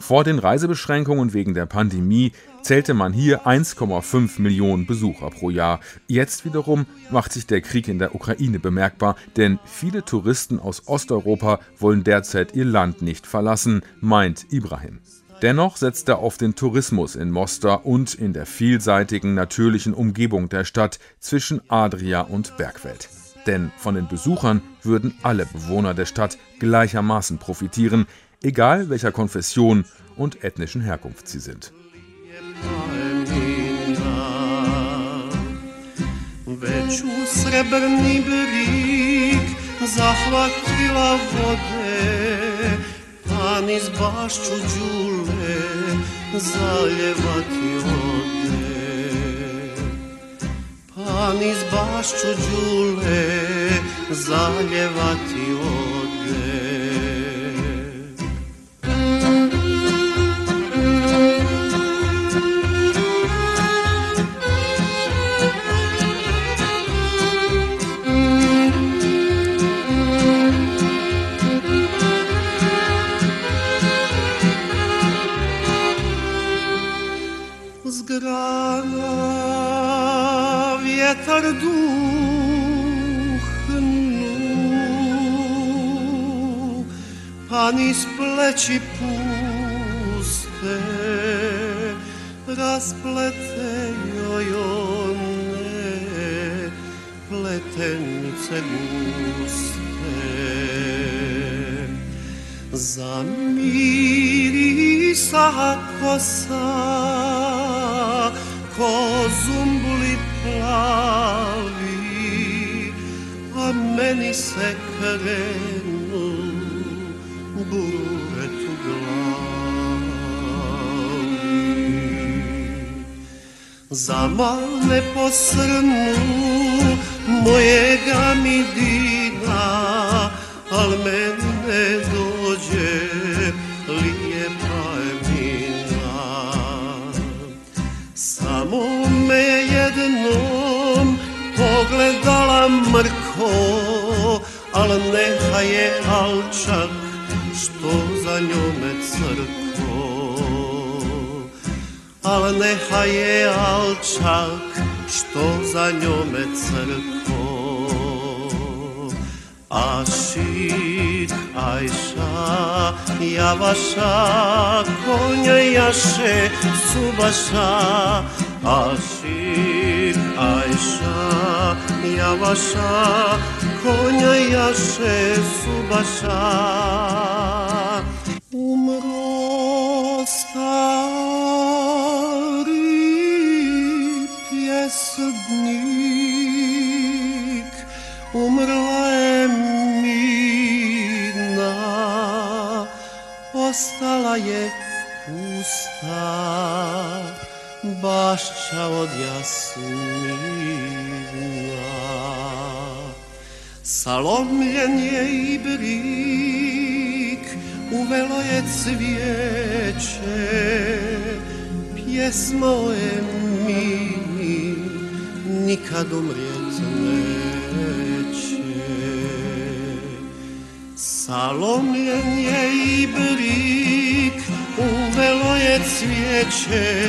Vor den Reisebeschränkungen wegen der Pandemie zählte man hier 1,5 Millionen Besucher pro Jahr. Jetzt wiederum macht sich der Krieg in der Ukraine bemerkbar, denn viele Touristen aus Osteuropa wollen derzeit ihr Land nicht verlassen, meint Ibrahim. Dennoch setzt er auf den Tourismus in Mostar und in der vielseitigen natürlichen Umgebung der Stadt zwischen Adria und Bergwelt. Denn von den Besuchern würden alle Bewohner der Stadt gleichermaßen profitieren, egal welcher Konfession und ethnischen Herkunft sie sind. Već u srebrni brik zahvatila vode, pa niz bašću đule zaljevati ode. Pa niz bašću đule zaljevati ode. Vjetar duhnu pa niz pleći puste rasplete joj one pletenice guste zamirisa kosa ko zumbli plavi, a meni se krenu buret u glavi. Ne posrnu mojega mi dina al mene je alčak, što za njome crko. Al neha je alčak, što za njome crko. Ašik, ajša, javaša, konja jaše, subaša. Ašik, ajša, javaša, Konya yaşı Subaşa Umro stari pjesnik. Umrla je mirna Ostala je pusta. Bašća od jasmina Salomljen je i brik Uvelo je cvijeće Pjesmo je mi Nikad umrijet neće. Salomljen je i brik Uvelo je cvijeće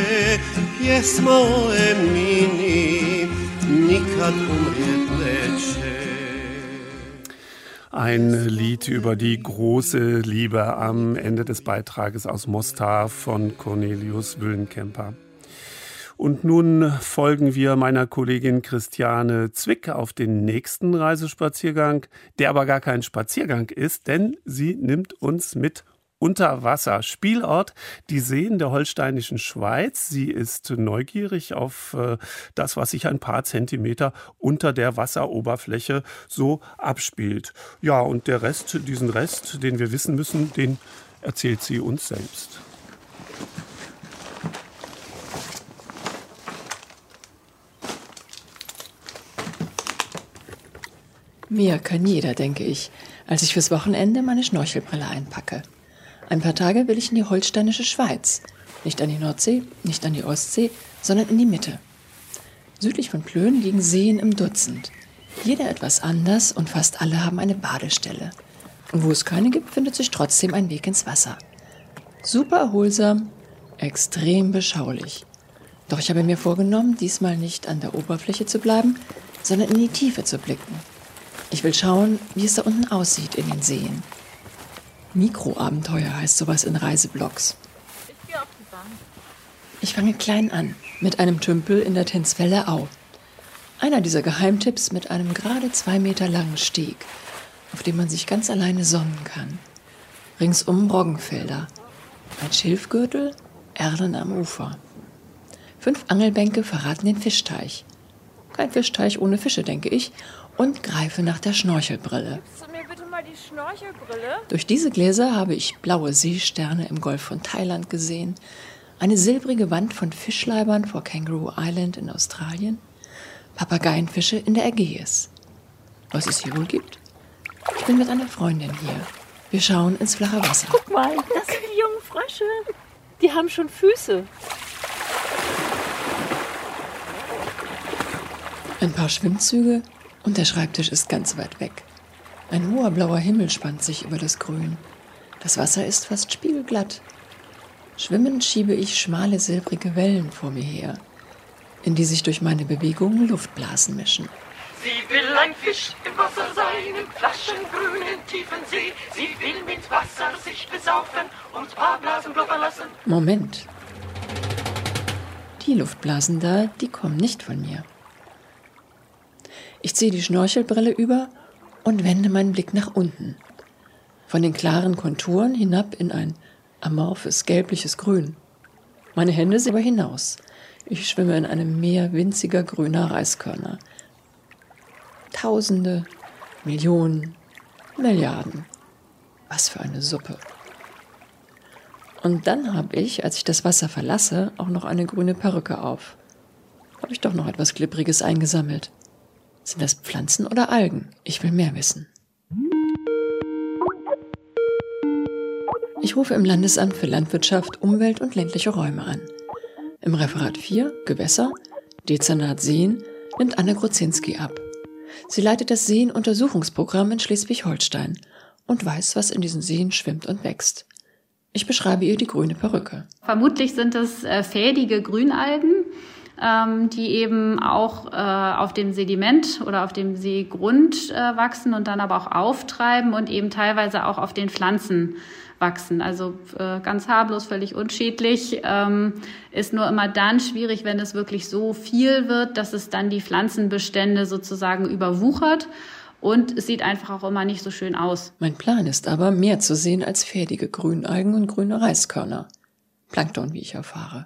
Pjesmo je mini Nikad umrijet neće Ein Lied über die große Liebe am Ende des Beitrages aus Mostar von Cornelius Wüllenkemper. Und nun folgen wir meiner Kollegin Christiane Zwick auf den nächsten Reisespaziergang, der aber gar kein Spaziergang ist, denn sie nimmt uns mit Unterwasser. Spielort die Seen der holsteinischen Schweiz. Sie ist neugierig auf äh, das, was sich ein paar Zentimeter unter der Wasseroberfläche so abspielt. Ja, und der Rest, diesen Rest, den wir wissen müssen, den erzählt sie uns selbst. Mehr kann jeder, denke ich, als ich fürs Wochenende meine Schnorchelbrille einpacke. Ein paar Tage will ich in die holsteinische Schweiz. Nicht an die Nordsee, nicht an die Ostsee, sondern in die Mitte. Südlich von Plön liegen Seen im Dutzend. Jeder etwas anders und fast alle haben eine Badestelle. Und wo es keine gibt, findet sich trotzdem ein Weg ins Wasser. Super erholsam, extrem beschaulich. Doch ich habe mir vorgenommen, diesmal nicht an der Oberfläche zu bleiben, sondern in die Tiefe zu blicken. Ich will schauen, wie es da unten aussieht in den Seen. Mikroabenteuer heißt sowas in Reiseblogs. Ich gehe auf die Bank. Ich fange klein an, mit einem Tümpel in der Tensfeller Au. Einer dieser Geheimtipps mit einem gerade zwei Meter langen Steg, auf dem man sich ganz alleine sonnen kann. Ringsum Roggenfelder. Ein Schilfgürtel, Erlen am Ufer. Fünf Angelbänke verraten den Fischteich. Kein Fischteich ohne Fische, denke ich, und greife nach der Schnorchelbrille. Gibst Durch diese Gläser habe ich blaue Seesterne im Golf von Thailand gesehen, eine silbrige Wand von Fischleibern vor Kangaroo Island in Australien, Papageienfische in der Ägäis. Was es hier wohl gibt? Ich bin mit einer Freundin hier. Wir schauen ins flache Wasser. Guck mal, das sind die jungen Frösche. Die haben schon Füße. Ein paar Schwimmzüge und der Schreibtisch ist ganz weit weg. Ein hoher blauer Himmel spannt sich über das Grün. Das Wasser ist fast spiegelglatt. Schwimmend schiebe ich schmale silbrige Wellen vor mir her, in die sich durch meine Bewegungen Luftblasen mischen. Sie will ein Fisch im Wasser sein, im flaschengrünen tiefen See. Sie will mit Wasser sich besaufen und paar Blasen blubbern lassen. Moment. Die Luftblasen da, die kommen nicht von mir. Ich ziehe die Schnorchelbrille über und wende meinen Blick nach unten. Von den klaren Konturen hinab in ein amorphes gelbliches Grün. Meine Hände sehen aber hinaus. Ich schwimme in einem Meer winziger grüner Reiskörner. Tausende, Millionen, Milliarden. Was für eine Suppe. Und dann habe ich, als ich das Wasser verlasse, auch noch eine grüne Perücke auf. Habe ich doch noch etwas Glibbriges eingesammelt. Sind das Pflanzen oder Algen? Ich will mehr wissen. Ich rufe im Landesamt für Landwirtschaft, Umwelt und ländliche Räume an. Im Referat 4, Gewässer, Dezernat Seen, nimmt Anne Grozinski ab. Sie leitet das Seenuntersuchungsprogramm in Schleswig-Holstein und weiß, was in diesen Seen schwimmt und wächst. Ich beschreibe ihr die grüne Perücke. Vermutlich sind es äh, fädige Grünalgen, ähm, die eben auch äh, auf dem Sediment oder auf dem Seegrund äh, wachsen und dann aber auch auftreiben und eben teilweise auch auf den Pflanzen wachsen. Also äh, ganz harmlos, völlig unschädlich. Ähm, ist nur immer dann schwierig, wenn es wirklich so viel wird, dass es dann die Pflanzenbestände sozusagen überwuchert. Und es sieht einfach auch immer nicht so schön aus. Mein Plan ist aber, mehr zu sehen als fertige Grünalgen und grüne Reiskörner. Plankton, wie ich erfahre.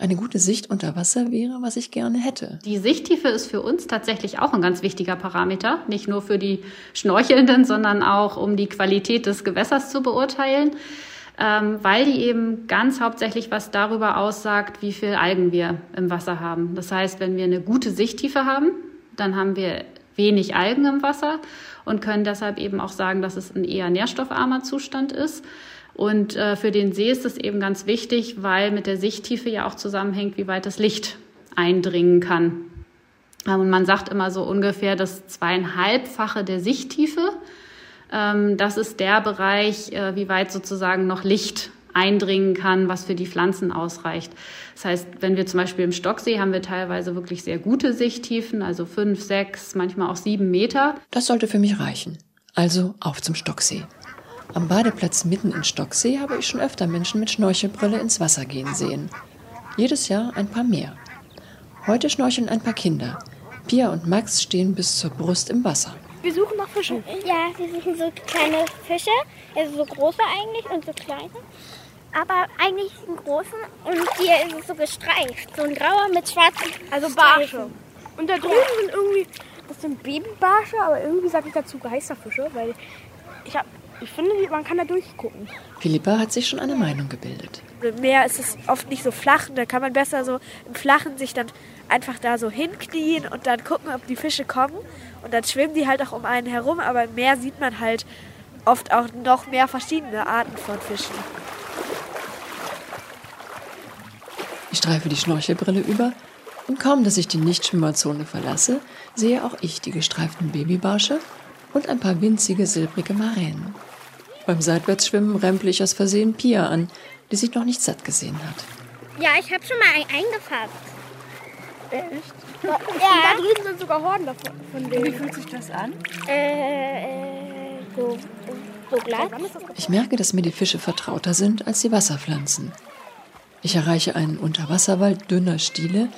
Eine gute Sicht unter Wasser wäre, was ich gerne hätte. Die Sichttiefe ist für uns tatsächlich auch ein ganz wichtiger Parameter. Nicht nur für die Schnorchelnden, sondern auch um die Qualität des Gewässers zu beurteilen, ähm, weil die eben ganz hauptsächlich was darüber aussagt, wie viel Algen wir im Wasser haben. Das heißt, wenn wir eine gute Sichttiefe haben, dann haben wir wenig Algen im Wasser und können deshalb eben auch sagen, dass es ein eher nährstoffarmer Zustand ist. Und äh, für den See ist es eben ganz wichtig, weil mit der Sichttiefe ja auch zusammenhängt, wie weit das Licht eindringen kann. Ähm, und man sagt immer so ungefähr das zweieinhalbfache der Sichttiefe. Ähm, das ist der Bereich, äh, wie weit sozusagen noch Licht eindringen kann, was für die Pflanzen ausreicht. Das heißt, wenn wir zum Beispiel im Stocksee haben wir teilweise wirklich sehr gute Sichttiefen, also fünf, sechs, manchmal auch sieben Meter. Das sollte für mich reichen. Also auf zum Stocksee. Am Badeplatz mitten in Stocksee habe ich schon öfter Menschen mit Schnorchelbrille ins Wasser gehen sehen. Jedes Jahr ein paar mehr. Heute schnorcheln ein paar Kinder. Pia und Max stehen bis zur Brust im Wasser. Wir suchen nach Fischen. Ja, wir suchen so kleine Fische, also so große eigentlich und so kleine. Aber eigentlich einen großen und hier ist es so gestreift. So ein grauer mit schwarzen. Also Barsche. Und da drüben sind irgendwie, das sind Babybarsche, aber irgendwie sage ich dazu Geisterfische, weil ich habe ich finde, man kann da durchgucken. Philippa hat sich schon eine Meinung gebildet. Im Meer ist es oft nicht so flach und da kann man besser so im Flachen sich dann einfach da so hinknien und dann gucken, ob die Fische kommen. Und dann schwimmen die halt auch um einen herum, aber im Meer sieht man halt oft auch noch mehr verschiedene Arten von Fischen. Ich streife die Schnorchelbrille über und kaum, dass ich die Nichtschwimmerzone verlasse, sehe auch ich die gestreiften Babybarsche und ein paar winzige silbrige Maränen. Beim Seitwärtsschwimmen remple ich aus Versehen Pia an, die sich noch nicht satt gesehen hat. Ja, ich habe schon mal einen eingefasst. Echt? Ja. Da drüben sind sogar Horden davon. Von denen. Wie fühlt sich das an? Äh, äh, so, so glatt. Ich merke, dass mir die Fische vertrauter sind als die Wasserpflanzen. Ich erreiche einen Unterwasserwald dünner Stiele,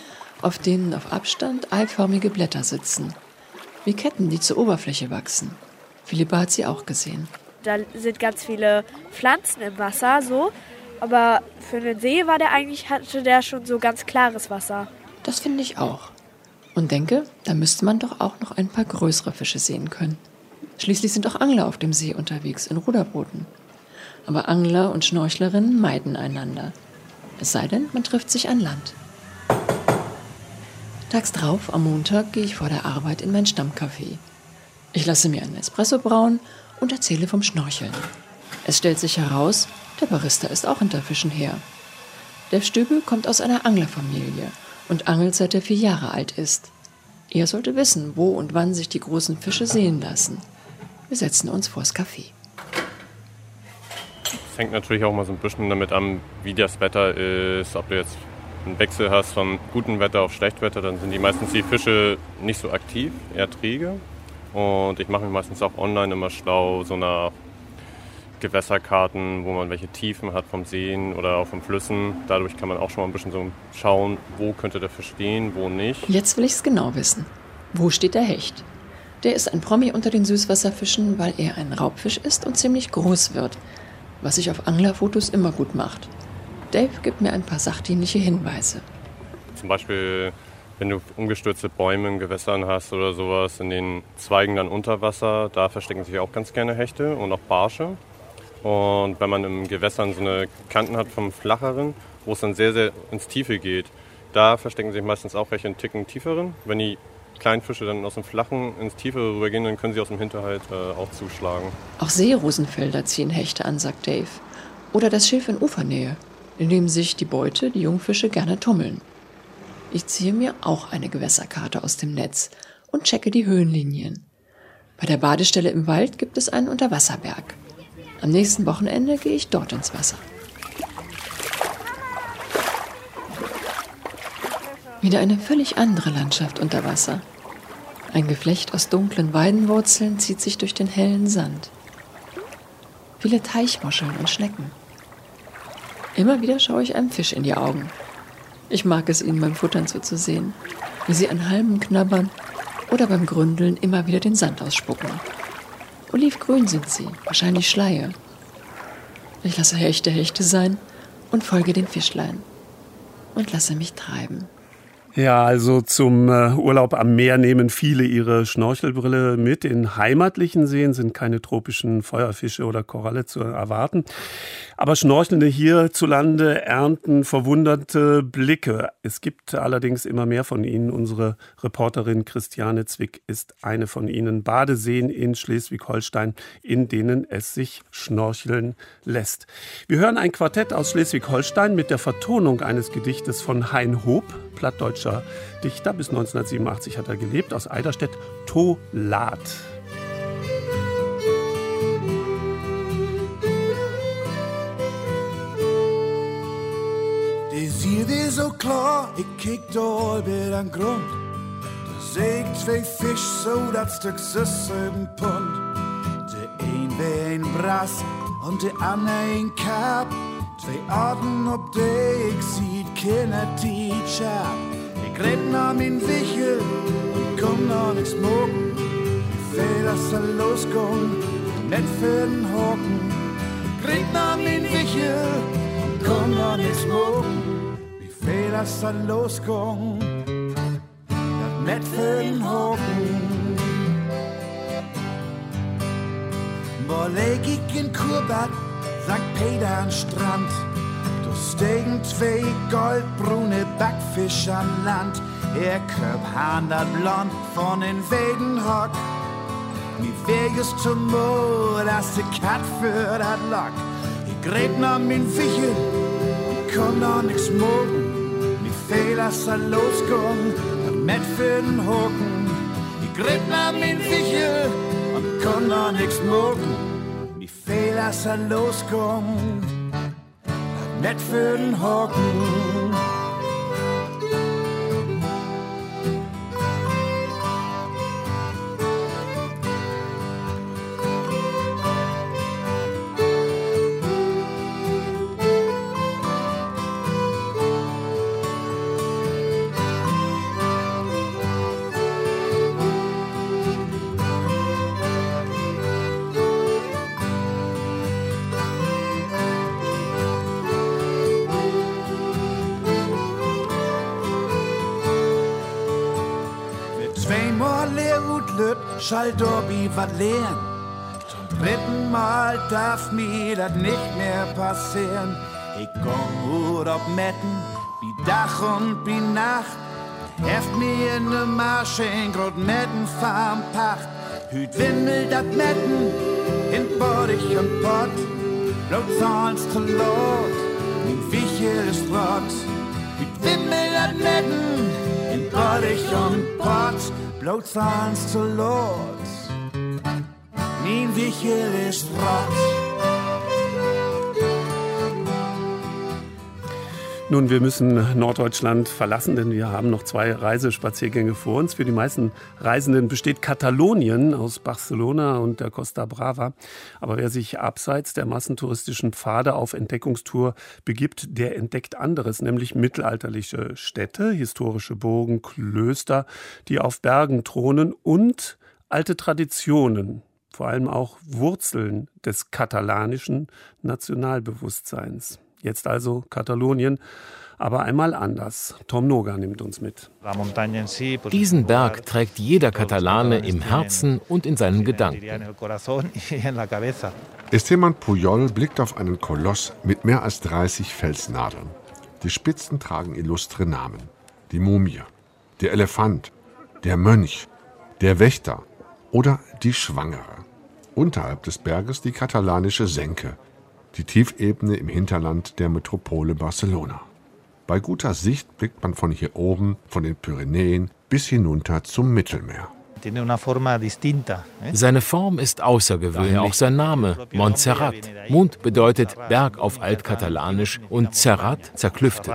auf denen auf Abstand eiförmige Blätter sitzen. Wie Ketten, die zur Oberfläche wachsen. Philippa hat sie auch gesehen. Da sind ganz viele Pflanzen im Wasser, so. Aber für den See war der eigentlich, hatte der schon so ganz klares Wasser. Das finde ich auch. Und denke, da müsste man doch auch noch ein paar größere Fische sehen können. Schließlich sind auch Angler auf dem See unterwegs in Ruderbooten. Aber Angler und Schnorchlerinnen meiden einander. Es sei denn, man trifft sich an Land. Tags drauf, am Montag, gehe ich vor der Arbeit in mein Stammcafé. Ich lasse mir einen Espresso brauen und erzähle vom Schnorcheln. Es stellt sich heraus, der Barista ist auch hinter Fischen her. Der Stöbel kommt aus einer Anglerfamilie und angelt seit er vier Jahre alt ist. Er sollte wissen, wo und wann sich die großen Fische sehen lassen. Wir setzen uns vors Café. Es hängt natürlich auch mal so ein bisschen damit an, wie das Wetter ist. Ob du jetzt einen Wechsel hast von gutem Wetter auf Schlechtwetter, dann sind die meistens die Fische nicht so aktiv, eher träge. Und ich mache mich meistens auch online immer schlau, so nach Gewässerkarten, wo man welche Tiefen hat vom Seen oder auch vom Flüssen. Dadurch kann man auch schon mal ein bisschen so schauen, wo könnte der Fisch stehen, wo nicht. Jetzt will ich es genau wissen. Wo steht der Hecht? Der ist ein Promi unter den Süßwasserfischen, weil er ein Raubfisch ist und ziemlich groß wird, was sich auf Anglerfotos immer gut macht. Dave gibt mir ein paar sachdienliche Hinweise. Zum Beispiel wenn du umgestürzte Bäume in Gewässern hast oder sowas, in den Zweigen dann unter Wasser, da verstecken sich auch ganz gerne Hechte und auch Barsche. Und wenn man im Gewässern so eine Kanten hat vom flacheren, wo es dann sehr, sehr ins Tiefe geht, da verstecken sich meistens auch welche in Ticken tieferen. Wenn die kleinen Fische dann aus dem Flachen ins Tiefere rübergehen, dann können sie aus dem Hinterhalt äh, auch zuschlagen. Auch Seerosenfelder ziehen Hechte an, sagt Dave. Oder das Schilf in Ufernähe, in dem sich die Beute, die Jungfische, gerne tummeln. Ich ziehe mir auch eine Gewässerkarte aus dem Netz und checke die Höhenlinien. Bei der Badestelle im Wald gibt es einen Unterwasserberg. Am nächsten Wochenende gehe ich dort ins Wasser. Wieder eine völlig andere Landschaft unter Wasser. Ein Geflecht aus dunklen Weidenwurzeln zieht sich durch den hellen Sand. Viele Teichmuscheln und Schnecken. Immer wieder schaue ich einem Fisch in die Augen. Ich mag es ihnen beim Futtern zuzusehen, wie sie an Halmen knabbern oder beim Gründeln immer wieder den Sand ausspucken. Olivgrün sind sie, wahrscheinlich Schleie. Ich lasse Hechte Hechte sein und folge den Fischlein und lasse mich treiben. Ja, also zum äh, Urlaub am Meer nehmen viele ihre Schnorchelbrille mit. In heimatlichen Seen sind keine tropischen Feuerfische oder Koralle zu erwarten. Aber Schnorchelnde hierzulande ernten verwunderte Blicke. Es gibt allerdings immer mehr von ihnen. Unsere Reporterin Christiane Zwick ist eine von ihnen. Badeseen in Schleswig-Holstein, in denen es sich schnorcheln lässt. Wir hören ein Quartett aus Schleswig-Holstein mit der Vertonung eines Gedichtes von Hein Hoop, plattdeutscher Dichter. Bis 1987 hat er gelebt, aus Eiderstedt, Tolat. Die ziet is zo klaar, ik kijk door bij den grond. Da zie ik twee vis, zo dat stuk zeven pond. De een bij een bras en de ander een kap. Twee arten op de ik zie keine teacher. Ik red naar mijn wichel en kom nog niks morgen. Veel als er loskom, net voor den Hocken. Ik red naar mijn wichel en kom nog niks morgen. Wie veel als er loskom, dat net voor den Hocken. Wo leg ik in Kurbad, St. Peter an Strand. Stegen zwei goldbrune Backfische an Land. Er köp handert blond von den Wedenhock. Wie weges zum Moor, dass die Kat für dat Lock. Ich gräb noch min Wichel, komm noch nix morgen. Wie viel dass er loskommt, dat met für den Hocken. Ich gräb noch min Wichel und komm noch nix morgen. Wie viel dass er loskommt, dat net für schall Dorbi wat leeren. Zum dritten Mal darf mir das nicht mehr passieren. Ich komm gut ob Metten, wie Dach und wie Nacht. Heft mir in de Marsche in grot Metten farm Pacht. Hüt Windel dat Metten, in Bodig und Pott. Laut Zahns zu Lot, min Wichel ist rot. Hüt Windel dat Metten, in Bodig und Pott. Bloot Zahns zu Lot, min Wichel ist rot. Nun, wir müssen Norddeutschland verlassen, denn wir haben noch zwei Reisespaziergänge vor uns. Für die meisten Reisenden besteht Katalonien aus Barcelona und der Costa Brava. Aber wer sich abseits der massentouristischen Pfade auf Entdeckungstour begibt, der entdeckt anderes, nämlich mittelalterliche Städte, historische Burgen, Klöster, die auf Bergen thronen und alte Traditionen, vor allem auch Wurzeln des katalanischen Nationalbewusstseins. Jetzt also Katalonien, aber einmal anders. Tom Noga nimmt uns mit. Diesen Berg trägt jeder Katalane im Herzen und in seinen Gedanken. Esteban Puyol blickt auf einen Koloss mit mehr als 30 Felsnadeln. Die Spitzen tragen illustre Namen. Die Mumie, der Elefant, der Mönch, der Wächter oder die Schwangere. Unterhalb des Berges die katalanische Senke, die Tiefebene im Hinterland der Metropole Barcelona. Bei guter Sicht blickt man von hier oben, von den Pyrenäen bis hinunter zum Mittelmeer. Seine Form ist außergewöhnlich, auch sein Name, Montserrat. Mont bedeutet Berg auf Altkatalanisch und Serrat zerklüftet.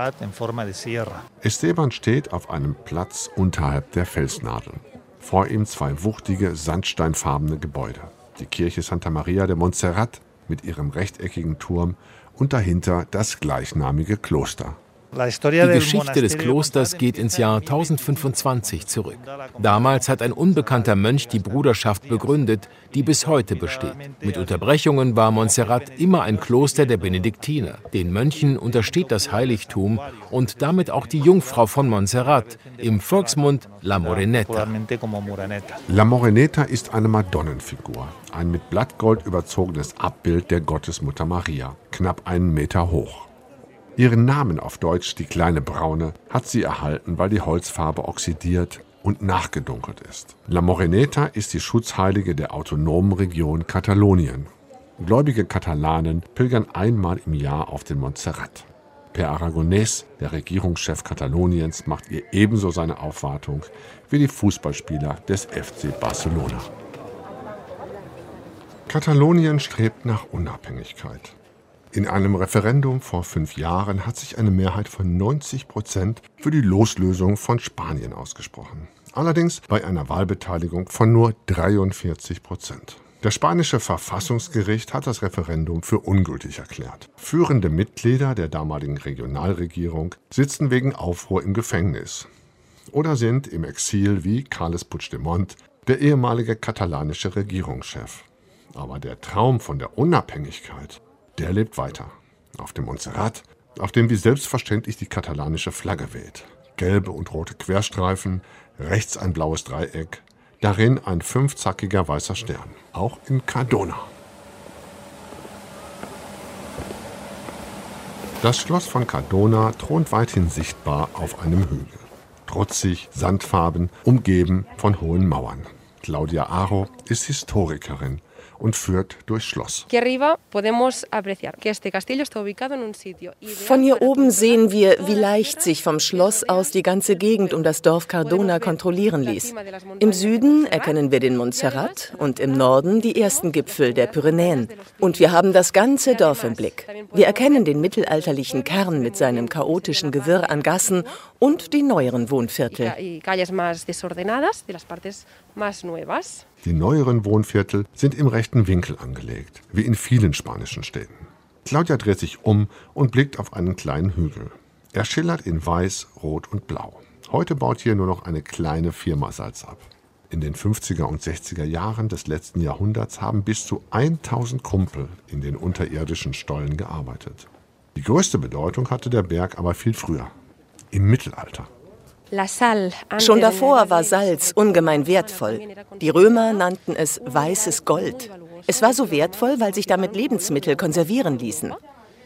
Esteban steht auf einem Platz unterhalb der Felsnadeln. Vor ihm zwei wuchtige, sandsteinfarbene Gebäude. Die Kirche Santa Maria de Montserrat mit ihrem rechteckigen Turm und dahinter das gleichnamige Kloster. Die Geschichte des Klosters geht ins Jahr 1025 zurück. Damals hat ein unbekannter Mönch die Bruderschaft begründet, die bis heute besteht. Mit Unterbrechungen war Montserrat immer ein Kloster der Benediktiner. Den Mönchen untersteht das Heiligtum und damit auch die Jungfrau von Montserrat, im Volksmund La Moreneta. La Moreneta ist eine Madonnenfigur, ein mit Blattgold überzogenes Abbild der Gottesmutter Maria, knapp einen Meter hoch. Ihren Namen auf Deutsch, die kleine Braune, hat sie erhalten, weil die Holzfarbe oxidiert und nachgedunkelt ist. La Moreneta ist die Schutzheilige der autonomen Region Katalonien. Gläubige Katalanen pilgern einmal im Jahr auf den Montserrat. Per Aragonés, der Regierungschef Kataloniens, macht ihr ebenso seine Aufwartung wie die Fußballspieler des FC Barcelona. Katalonien strebt nach Unabhängigkeit. In einem Referendum vor fünf Jahren hat sich eine Mehrheit von 90 Prozent für die Loslösung von Spanien ausgesprochen. Allerdings bei einer Wahlbeteiligung von nur 43 Prozent. Das spanische Verfassungsgericht hat das Referendum für ungültig erklärt. Führende Mitglieder der damaligen Regionalregierung sitzen wegen Aufruhr im Gefängnis oder sind im Exil wie Carles Puigdemont, der ehemalige katalanische Regierungschef. Aber der Traum von der Unabhängigkeit der lebt weiter. Auf dem Montserrat, auf dem wie selbstverständlich die katalanische Flagge weht. Gelbe und rote Querstreifen, rechts ein blaues Dreieck, darin ein fünfzackiger weißer Stern. Auch in Cardona. Das Schloss von Cardona thront weithin sichtbar auf einem Hügel. Trutzig, sandfarben, umgeben von hohen Mauern. Claudia Aro ist Historikerin und führt durchs Schloss. Von hier oben sehen wir, wie leicht sich vom Schloss aus die ganze Gegend um das Dorf Cardona kontrollieren ließ. Im Süden erkennen wir den Montserrat und im Norden die ersten Gipfel der Pyrenäen. Und wir haben das ganze Dorf im Blick. Wir erkennen den mittelalterlichen Kern mit seinem chaotischen Gewirr an Gassen und die neueren Wohnviertel. Die neueren Wohnviertel sind im rechten Winkel angelegt, wie in vielen spanischen Städten. Claudia dreht sich um und blickt auf einen kleinen Hügel. Er schillert in Weiß, Rot und Blau. Heute baut hier nur noch eine kleine Firma Salz ab. In den 50er und 60er Jahren des letzten Jahrhunderts haben bis zu 1000 Kumpel in den unterirdischen Stollen gearbeitet. Die größte Bedeutung hatte der Berg aber viel früher, im Mittelalter. Schon davor war Salz ungemein wertvoll. Die Römer nannten es weißes Gold. Es war so wertvoll, weil sich damit Lebensmittel konservieren ließen.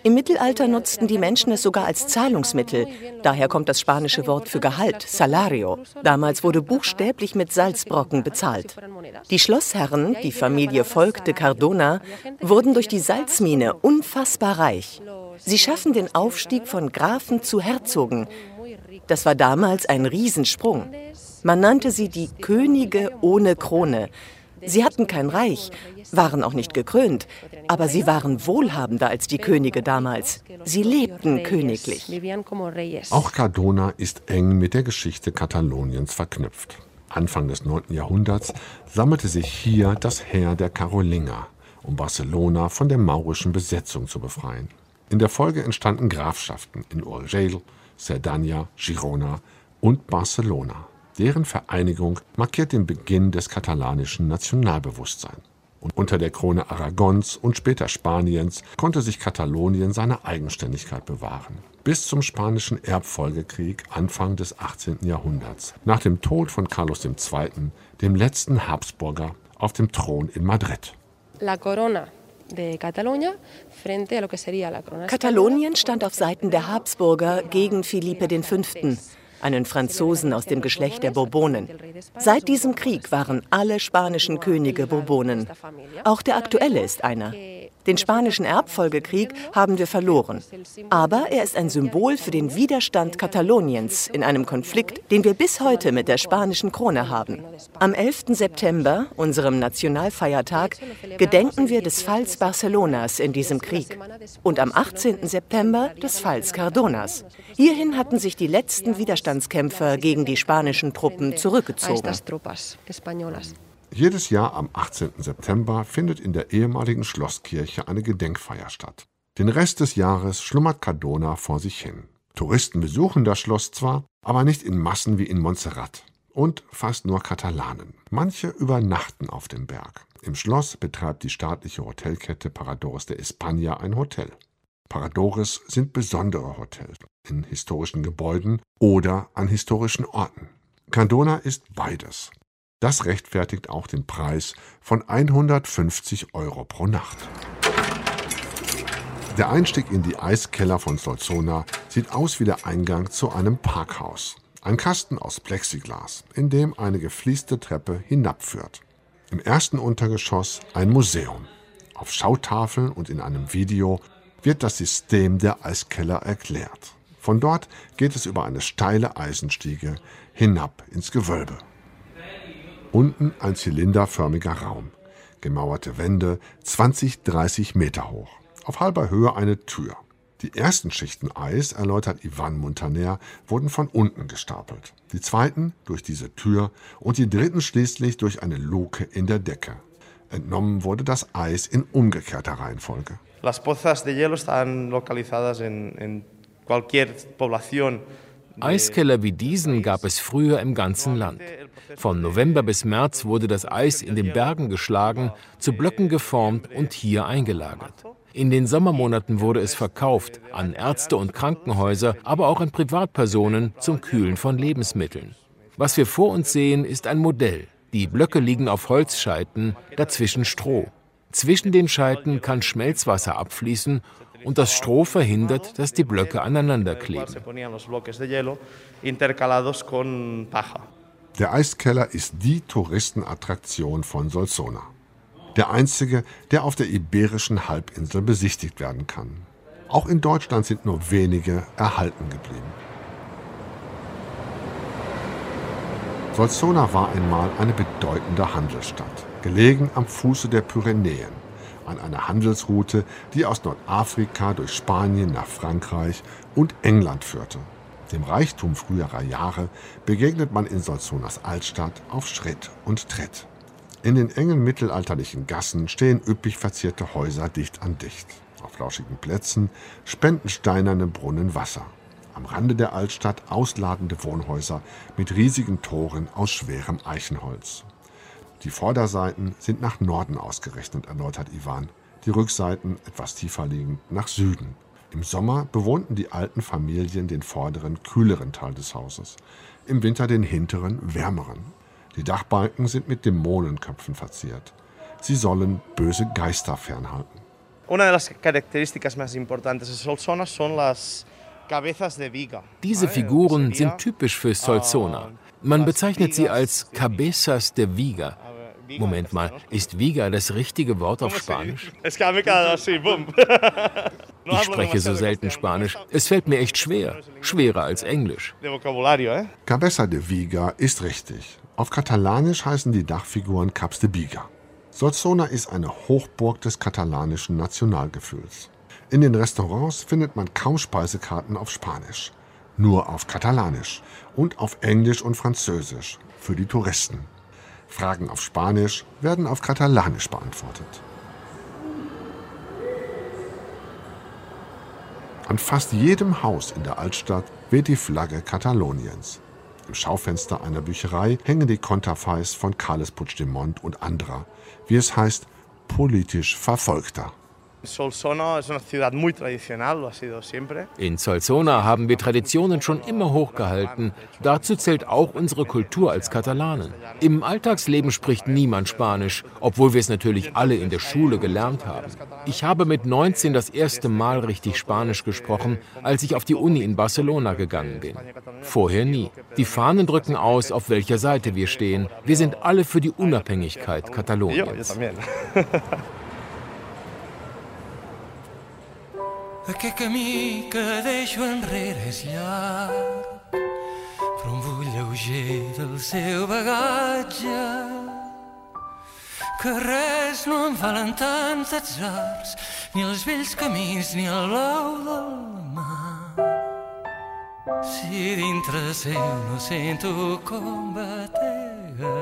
Im Mittelalter nutzten die Menschen es sogar als Zahlungsmittel. Daher kommt das spanische Wort für Gehalt, Salario. Damals wurde buchstäblich mit Salzbrocken bezahlt. Die Schlossherren, die Familie Volk de Cardona, wurden durch die Salzmine unfassbar reich. Sie schaffen den Aufstieg von Grafen zu Herzogen. Das war damals ein Riesensprung. Man nannte sie die Könige ohne Krone. Sie hatten kein Reich, waren auch nicht gekrönt, aber sie waren wohlhabender als die Könige damals. Sie lebten königlich. Auch Cardona ist eng mit der Geschichte Kataloniens verknüpft. Anfang des 9. Jahrhunderts sammelte sich hier das Heer der Karolinger, um Barcelona von der maurischen Besetzung zu befreien. In der Folge entstanden Grafschaften in Urgell, Cerdanya, Girona und Barcelona. Deren Vereinigung markiert den Beginn des katalanischen Nationalbewusstseins. Und unter der Krone Aragons und später Spaniens konnte sich Katalonien seine Eigenständigkeit bewahren. Bis zum Spanischen Erbfolgekrieg Anfang des 18. Jahrhunderts, nach dem Tod von Carlos II., dem letzten Habsburger, auf dem Thron in Madrid. La Corona Katalonien stand auf Seiten der Habsburger gegen Philippe V einen Franzosen aus dem Geschlecht der Bourbonen. Seit diesem Krieg waren alle spanischen Könige Bourbonen. Auch der aktuelle ist einer. Den spanischen Erbfolgekrieg haben wir verloren. Aber er ist ein Symbol für den Widerstand Kataloniens in einem Konflikt, den wir bis heute mit der spanischen Krone haben. Am 11. September, unserem Nationalfeiertag, gedenken wir des Falls Barcelonas in diesem Krieg. Und am 18. September des Falls Cardonas. Hierhin hatten sich die letzten Widerstandskämpfer gegen die spanischen Truppen zurückgezogen. Jedes Jahr am 18. September findet in der ehemaligen Schlosskirche eine Gedenkfeier statt. Den Rest des Jahres schlummert Cardona vor sich hin. Touristen besuchen das Schloss zwar, aber nicht in Massen wie in Montserrat. Und fast nur Katalanen. Manche übernachten auf dem Berg. Im Schloss betreibt die staatliche Hotelkette Paradores de España ein Hotel. Paradores sind besondere Hotels in historischen Gebäuden oder an historischen Orten. Cardona ist beides. Das rechtfertigt auch den Preis von 150 Euro pro Nacht. Der Einstieg in die Eiskeller von Solzona sieht aus wie der Eingang zu einem Parkhaus. Ein Kasten aus Plexiglas, in dem eine gefließte Treppe hinabführt. Im ersten Untergeschoss ein Museum. Auf Schautafeln und in einem Video wird das System der Eiskeller erklärt. Von dort geht es über eine steile Eisenstiege hinab ins Gewölbe. Unten ein zylinderförmiger Raum. Gemauerte Wände, 20, 30 Meter hoch. Auf halber Höhe eine Tür. Die ersten Schichten Eis, erläutert Ivan Montaner, wurden von unten gestapelt. Die zweiten durch diese Tür und die dritten schließlich durch eine Luke in der Decke. Entnommen wurde das Eis in umgekehrter Reihenfolge. Las pozas de hielo están localizadas en, en cualquier población Eiskeller wie diesen gab es früher im ganzen Land. Von November bis März wurde das Eis in den Bergen geschlagen, zu Blöcken geformt und hier eingelagert. In den Sommermonaten wurde es verkauft an Ärzte und Krankenhäuser, aber auch an Privatpersonen zum Kühlen von Lebensmitteln. Was wir vor uns sehen, ist ein Modell. Die Blöcke liegen auf Holzscheiten, dazwischen Stroh. Zwischen den Scheiten kann Schmelzwasser abfließen und das Stroh verhindert, dass die Blöcke aneinander kleben. Der Eiskeller ist die Touristenattraktion von Solsona. Der einzige, der auf der iberischen Halbinsel besichtigt werden kann. Auch in Deutschland sind nur wenige erhalten geblieben. Solsona war einmal eine bedeutende Handelsstadt, gelegen am Fuße der Pyrenäen an einer Handelsroute, die aus Nordafrika durch Spanien nach Frankreich und England führte. Dem Reichtum früherer Jahre begegnet man in Solzonas Altstadt auf Schritt und Tritt. In den engen mittelalterlichen Gassen stehen üppig verzierte Häuser dicht an dicht. Auf lauschigen Plätzen spenden steinerne Brunnen Wasser. Am Rande der Altstadt ausladende Wohnhäuser mit riesigen Toren aus schwerem Eichenholz. Die Vorderseiten sind nach Norden ausgerichtet, erläutert Ivan. Die Rückseiten, etwas tiefer liegend, nach Süden. Im Sommer bewohnten die alten Familien den vorderen, kühleren Teil des Hauses, im Winter den hinteren, wärmeren. Die Dachbalken sind mit Dämonenköpfen verziert. Sie sollen böse Geister fernhalten. Diese Figuren sind typisch für Solzona. Man bezeichnet sie als Cabezas de Viga, Moment mal, ist Viga das richtige Wort auf Spanisch? Ich spreche so selten Spanisch. Es fällt mir echt schwer. Schwerer als Englisch. Eh? Cabeza de Viga ist richtig. Auf Katalanisch heißen die Dachfiguren Caps de Viga. Solsona ist eine Hochburg des katalanischen Nationalgefühls. In den Restaurants findet man kaum Speisekarten auf Spanisch, nur auf Katalanisch und auf Englisch und Französisch für die Touristen. Fragen auf Spanisch werden auf Katalanisch beantwortet. An fast jedem Haus in der Altstadt weht die Flagge Kataloniens. Im Schaufenster einer Bücherei hängen die Konterfeis von Carles Puigdemont und anderer, wie es heißt, politisch Verfolgter. In Solsona haben wir Traditionen schon immer hochgehalten. Dazu zählt auch unsere Kultur als Katalanen. Im Alltagsleben spricht niemand Spanisch, obwohl wir es natürlich alle in der Schule gelernt haben. Ich habe mit 19 das erste Mal richtig Spanisch gesprochen, als ich auf die Uni in Barcelona gegangen bin. Vorher nie. Die Fahnen drücken aus, auf welcher Seite wir stehen. Wir sind alle für die Unabhängigkeit Kataloniens. Aquest camí que deixo enrere és llarg, però un bull lleuger del seu bagatge. Que res no em valen tants atzars, ni els vells camins ni el blau del mar. Si dintre seu no sento com batega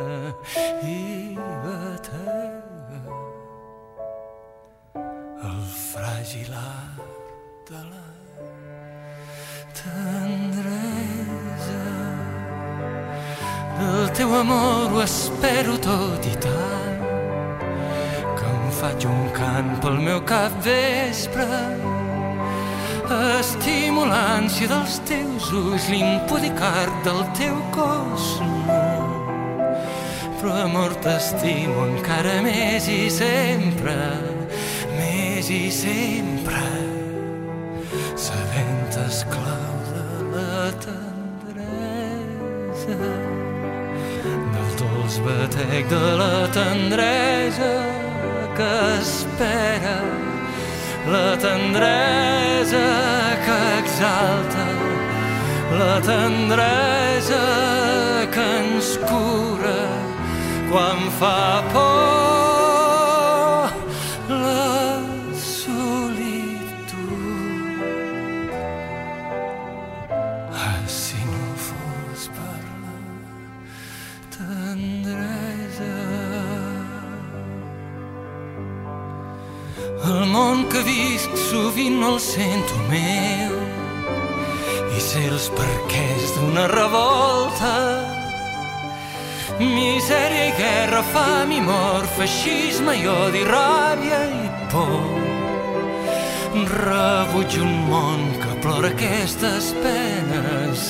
i batega el fràgil art de la tendresa. Del teu amor ho espero tot i tant que em faig un cant pel meu cap vespre estimo l'ànsia dels teus ulls l'impudicart del teu cos però amor t'estimo encara més i sempre més i sempre sabent esclau de la tendresa del dolç batec de la tendresa que espera. La tendresa que exalta la tendresa que ens cura quan fa por Món que visc sovint el sento meu i sé els perquès d'una revolta. Misèria i guerra, fam i mort, feixisme i odi, ràbia i por. Rebuig un món que plora aquestes penes,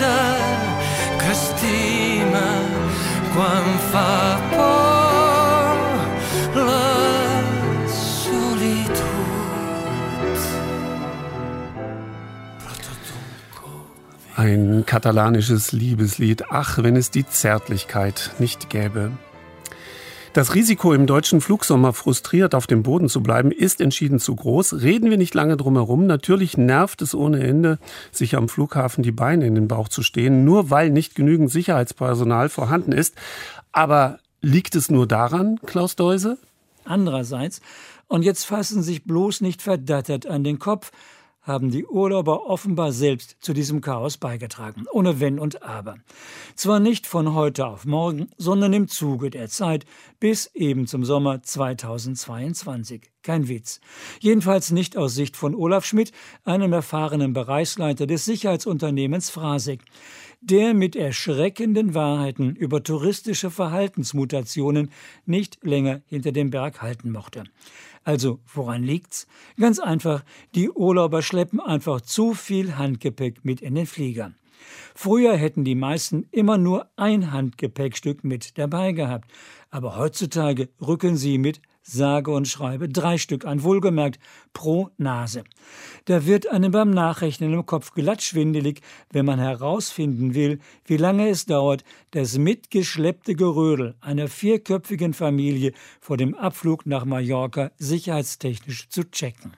tendresa que estima quan fa por la. Ein katalanisches Liebeslied. Ach, wenn es die Zärtlichkeit nicht gäbe. Das Risiko, im deutschen Flugsommer frustriert auf dem Boden zu bleiben, ist entschieden zu groß. Reden wir nicht lange drum herum. Natürlich nervt es ohne Ende, sich am Flughafen die Beine in den Bauch zu stehen, nur weil nicht genügend Sicherheitspersonal vorhanden ist. Aber liegt es nur daran, Klaus Deuse? Andererseits, und jetzt fassen sich bloß nicht verdattert an den Kopf, haben die Urlauber offenbar selbst zu diesem Chaos beigetragen, ohne Wenn und Aber. Zwar nicht von heute auf morgen, sondern im Zuge der Zeit bis eben zum Sommer 2022. Kein Witz. Jedenfalls nicht aus Sicht von Olaf Schmidt, einem erfahrenen Bereichsleiter des Sicherheitsunternehmens Frasek, der mit erschreckenden Wahrheiten über touristische Verhaltensmutationen nicht länger hinter dem Berg halten mochte. Also, woran liegt's? Ganz einfach, die Urlauber schleppen einfach zu viel Handgepäck mit in den Flieger. Früher hätten die meisten immer nur ein Handgepäckstück mit dabei gehabt, aber heutzutage rücken sie mit sage und schreibe drei Stück an, wohlgemerkt pro Nase. Da wird einem beim Nachrechnen im Kopf glatt schwindelig, wenn man herausfinden will, wie lange es dauert, das mitgeschleppte Gerödel einer vierköpfigen Familie vor dem Abflug nach Mallorca sicherheitstechnisch zu checken.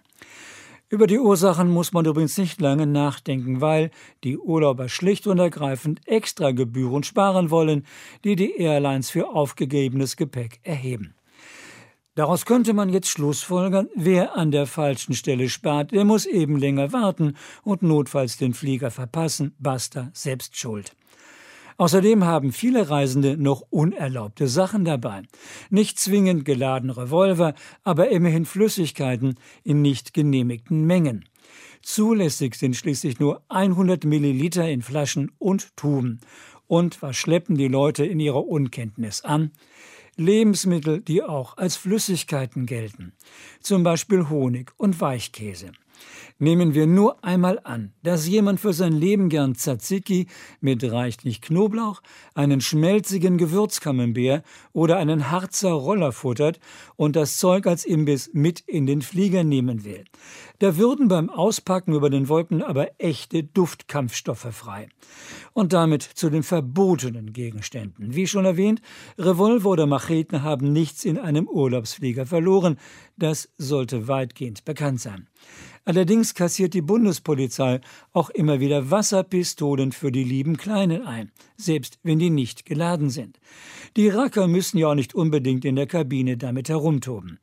Über die Ursachen muss man übrigens nicht lange nachdenken, weil die Urlauber schlicht und ergreifend extra Gebühren sparen wollen, die die Airlines für aufgegebenes Gepäck erheben. Daraus könnte man jetzt schlussfolgern, wer an der falschen Stelle spart, der muss eben länger warten und notfalls den Flieger verpassen, basta, selbst schuld. Außerdem haben viele Reisende noch unerlaubte Sachen dabei. Nicht zwingend geladene Revolver, aber immerhin Flüssigkeiten in nicht genehmigten Mengen. Zulässig sind schließlich nur 100 Milliliter in Flaschen und Tuben. Und was schleppen die Leute in ihrer Unkenntnis an? Lebensmittel, die auch als Flüssigkeiten gelten, zum Beispiel Honig und Weichkäse. Nehmen wir nur einmal an, dass jemand für sein Leben gern Tzatziki mit reichlich Knoblauch, einen schmelzigen Gewürzkamembert oder einen Harzer Roller futtert und das Zeug als Imbiss mit in den Flieger nehmen will. Da würden beim Auspacken über den Wolken aber echte Duftkampfstoffe frei. Und damit zu den verbotenen Gegenständen. Wie schon erwähnt, Revolver oder Macheten haben nichts in einem Urlaubsflieger verloren. Das sollte weitgehend bekannt sein. Allerdings kassiert die Bundespolizei auch immer wieder Wasserpistolen für die lieben Kleinen ein, selbst wenn die nicht geladen sind. Die Racker müssen ja auch nicht unbedingt in der Kabine damit herumtoben.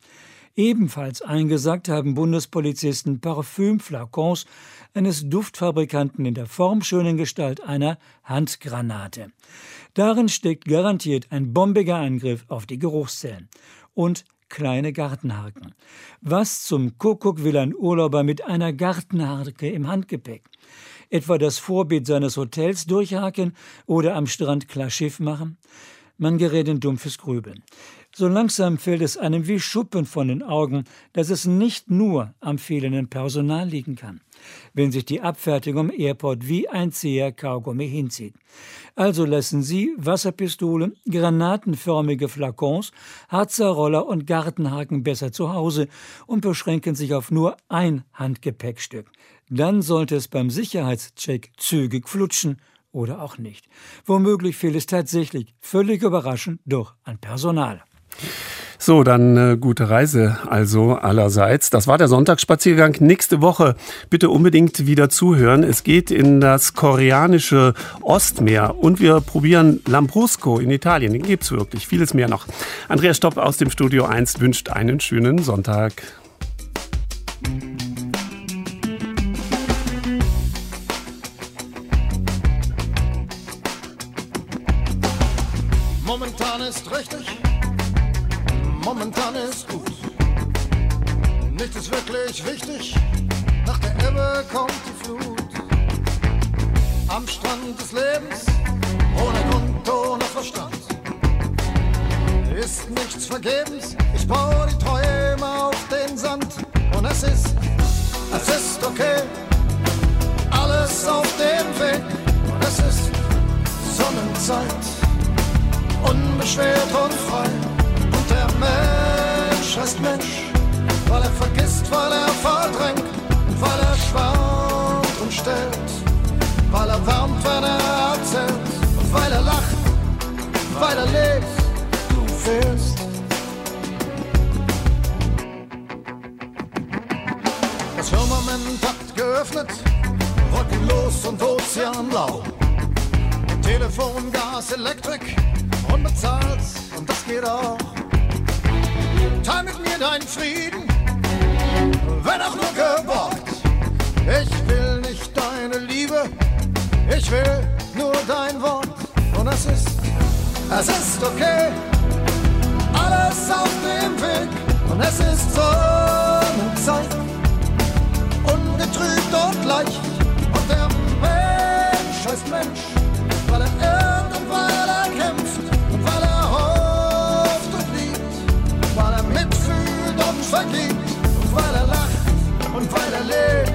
Ebenfalls eingesackt haben Bundespolizisten Parfümflakons eines Duftfabrikanten in der formschönen Gestalt einer Handgranate. Darin steckt garantiert ein bombiger Angriff auf die Geruchszellen. Und kleine Gartenhaken. Was zum Kuckuck will ein Urlauber mit einer Gartenharke im Handgepäck? Etwa das Vorbild seines Hotels durchhaken oder am Strand klar Schiff machen? Man gerät in dumpfes Grübeln. So langsam fällt es einem wie Schuppen von den Augen, dass es nicht nur am fehlenden Personal liegen kann, wenn sich die Abfertigung am Airport wie ein zäher Kaugummi hinzieht. Also lassen Sie Wasserpistolen, granatenförmige Flakons, Harzerroller und Gartenhaken besser zu Hause und beschränken sich auf nur ein Handgepäckstück. Dann sollte es beim Sicherheitscheck zügig flutschen oder auch nicht. Womöglich fehlt es tatsächlich völlig überraschend doch an Personal. So, dann äh, gute Reise also allerseits. Das war der Sonntagsspaziergang. Nächste Woche bitte unbedingt wieder zuhören. Es geht in das koreanische Ostmeer und wir probieren Lambrusco in Italien. Den gibt's wirklich. Vieles mehr noch. Andreas Stopp aus dem Studio 1 wünscht einen schönen Sonntag. Nichts ist wirklich wichtig, nach der Ebbe kommt die Flut. Am Strand des Lebens, ohne Grund, ohne Verstand. Ist nichts vergebens, ich baue die Träume auf den Sand. Und es ist, es ist okay, alles auf dem Weg. Und es ist Sonnenzeit, unbeschwert und frei der Mensch heißt Mensch, weil er vergisst, weil er verdrängt, weil er schwant und stellt, weil er wärmt, wenn er erzählt, und weil er lacht, weil er lebt, du fehlst. Das Firmament hat geöffnet, wolkenlos und ozeanblau. Telefon, Gas, Elektrik, unbezahlt und das geht auch. Teil mit mir deinen Frieden, wenn auch nur geborgt. Ich will nicht deine Liebe, ich will nur dein Wort. Und es ist, es ist okay, alles auf dem Weg. Und es ist Sonnenzeit, ungetrübt und leicht. Und der Mensch heißt Mensch, weil er irrt und weil er kämpft. vergibt und weil er lacht und weil er Valley.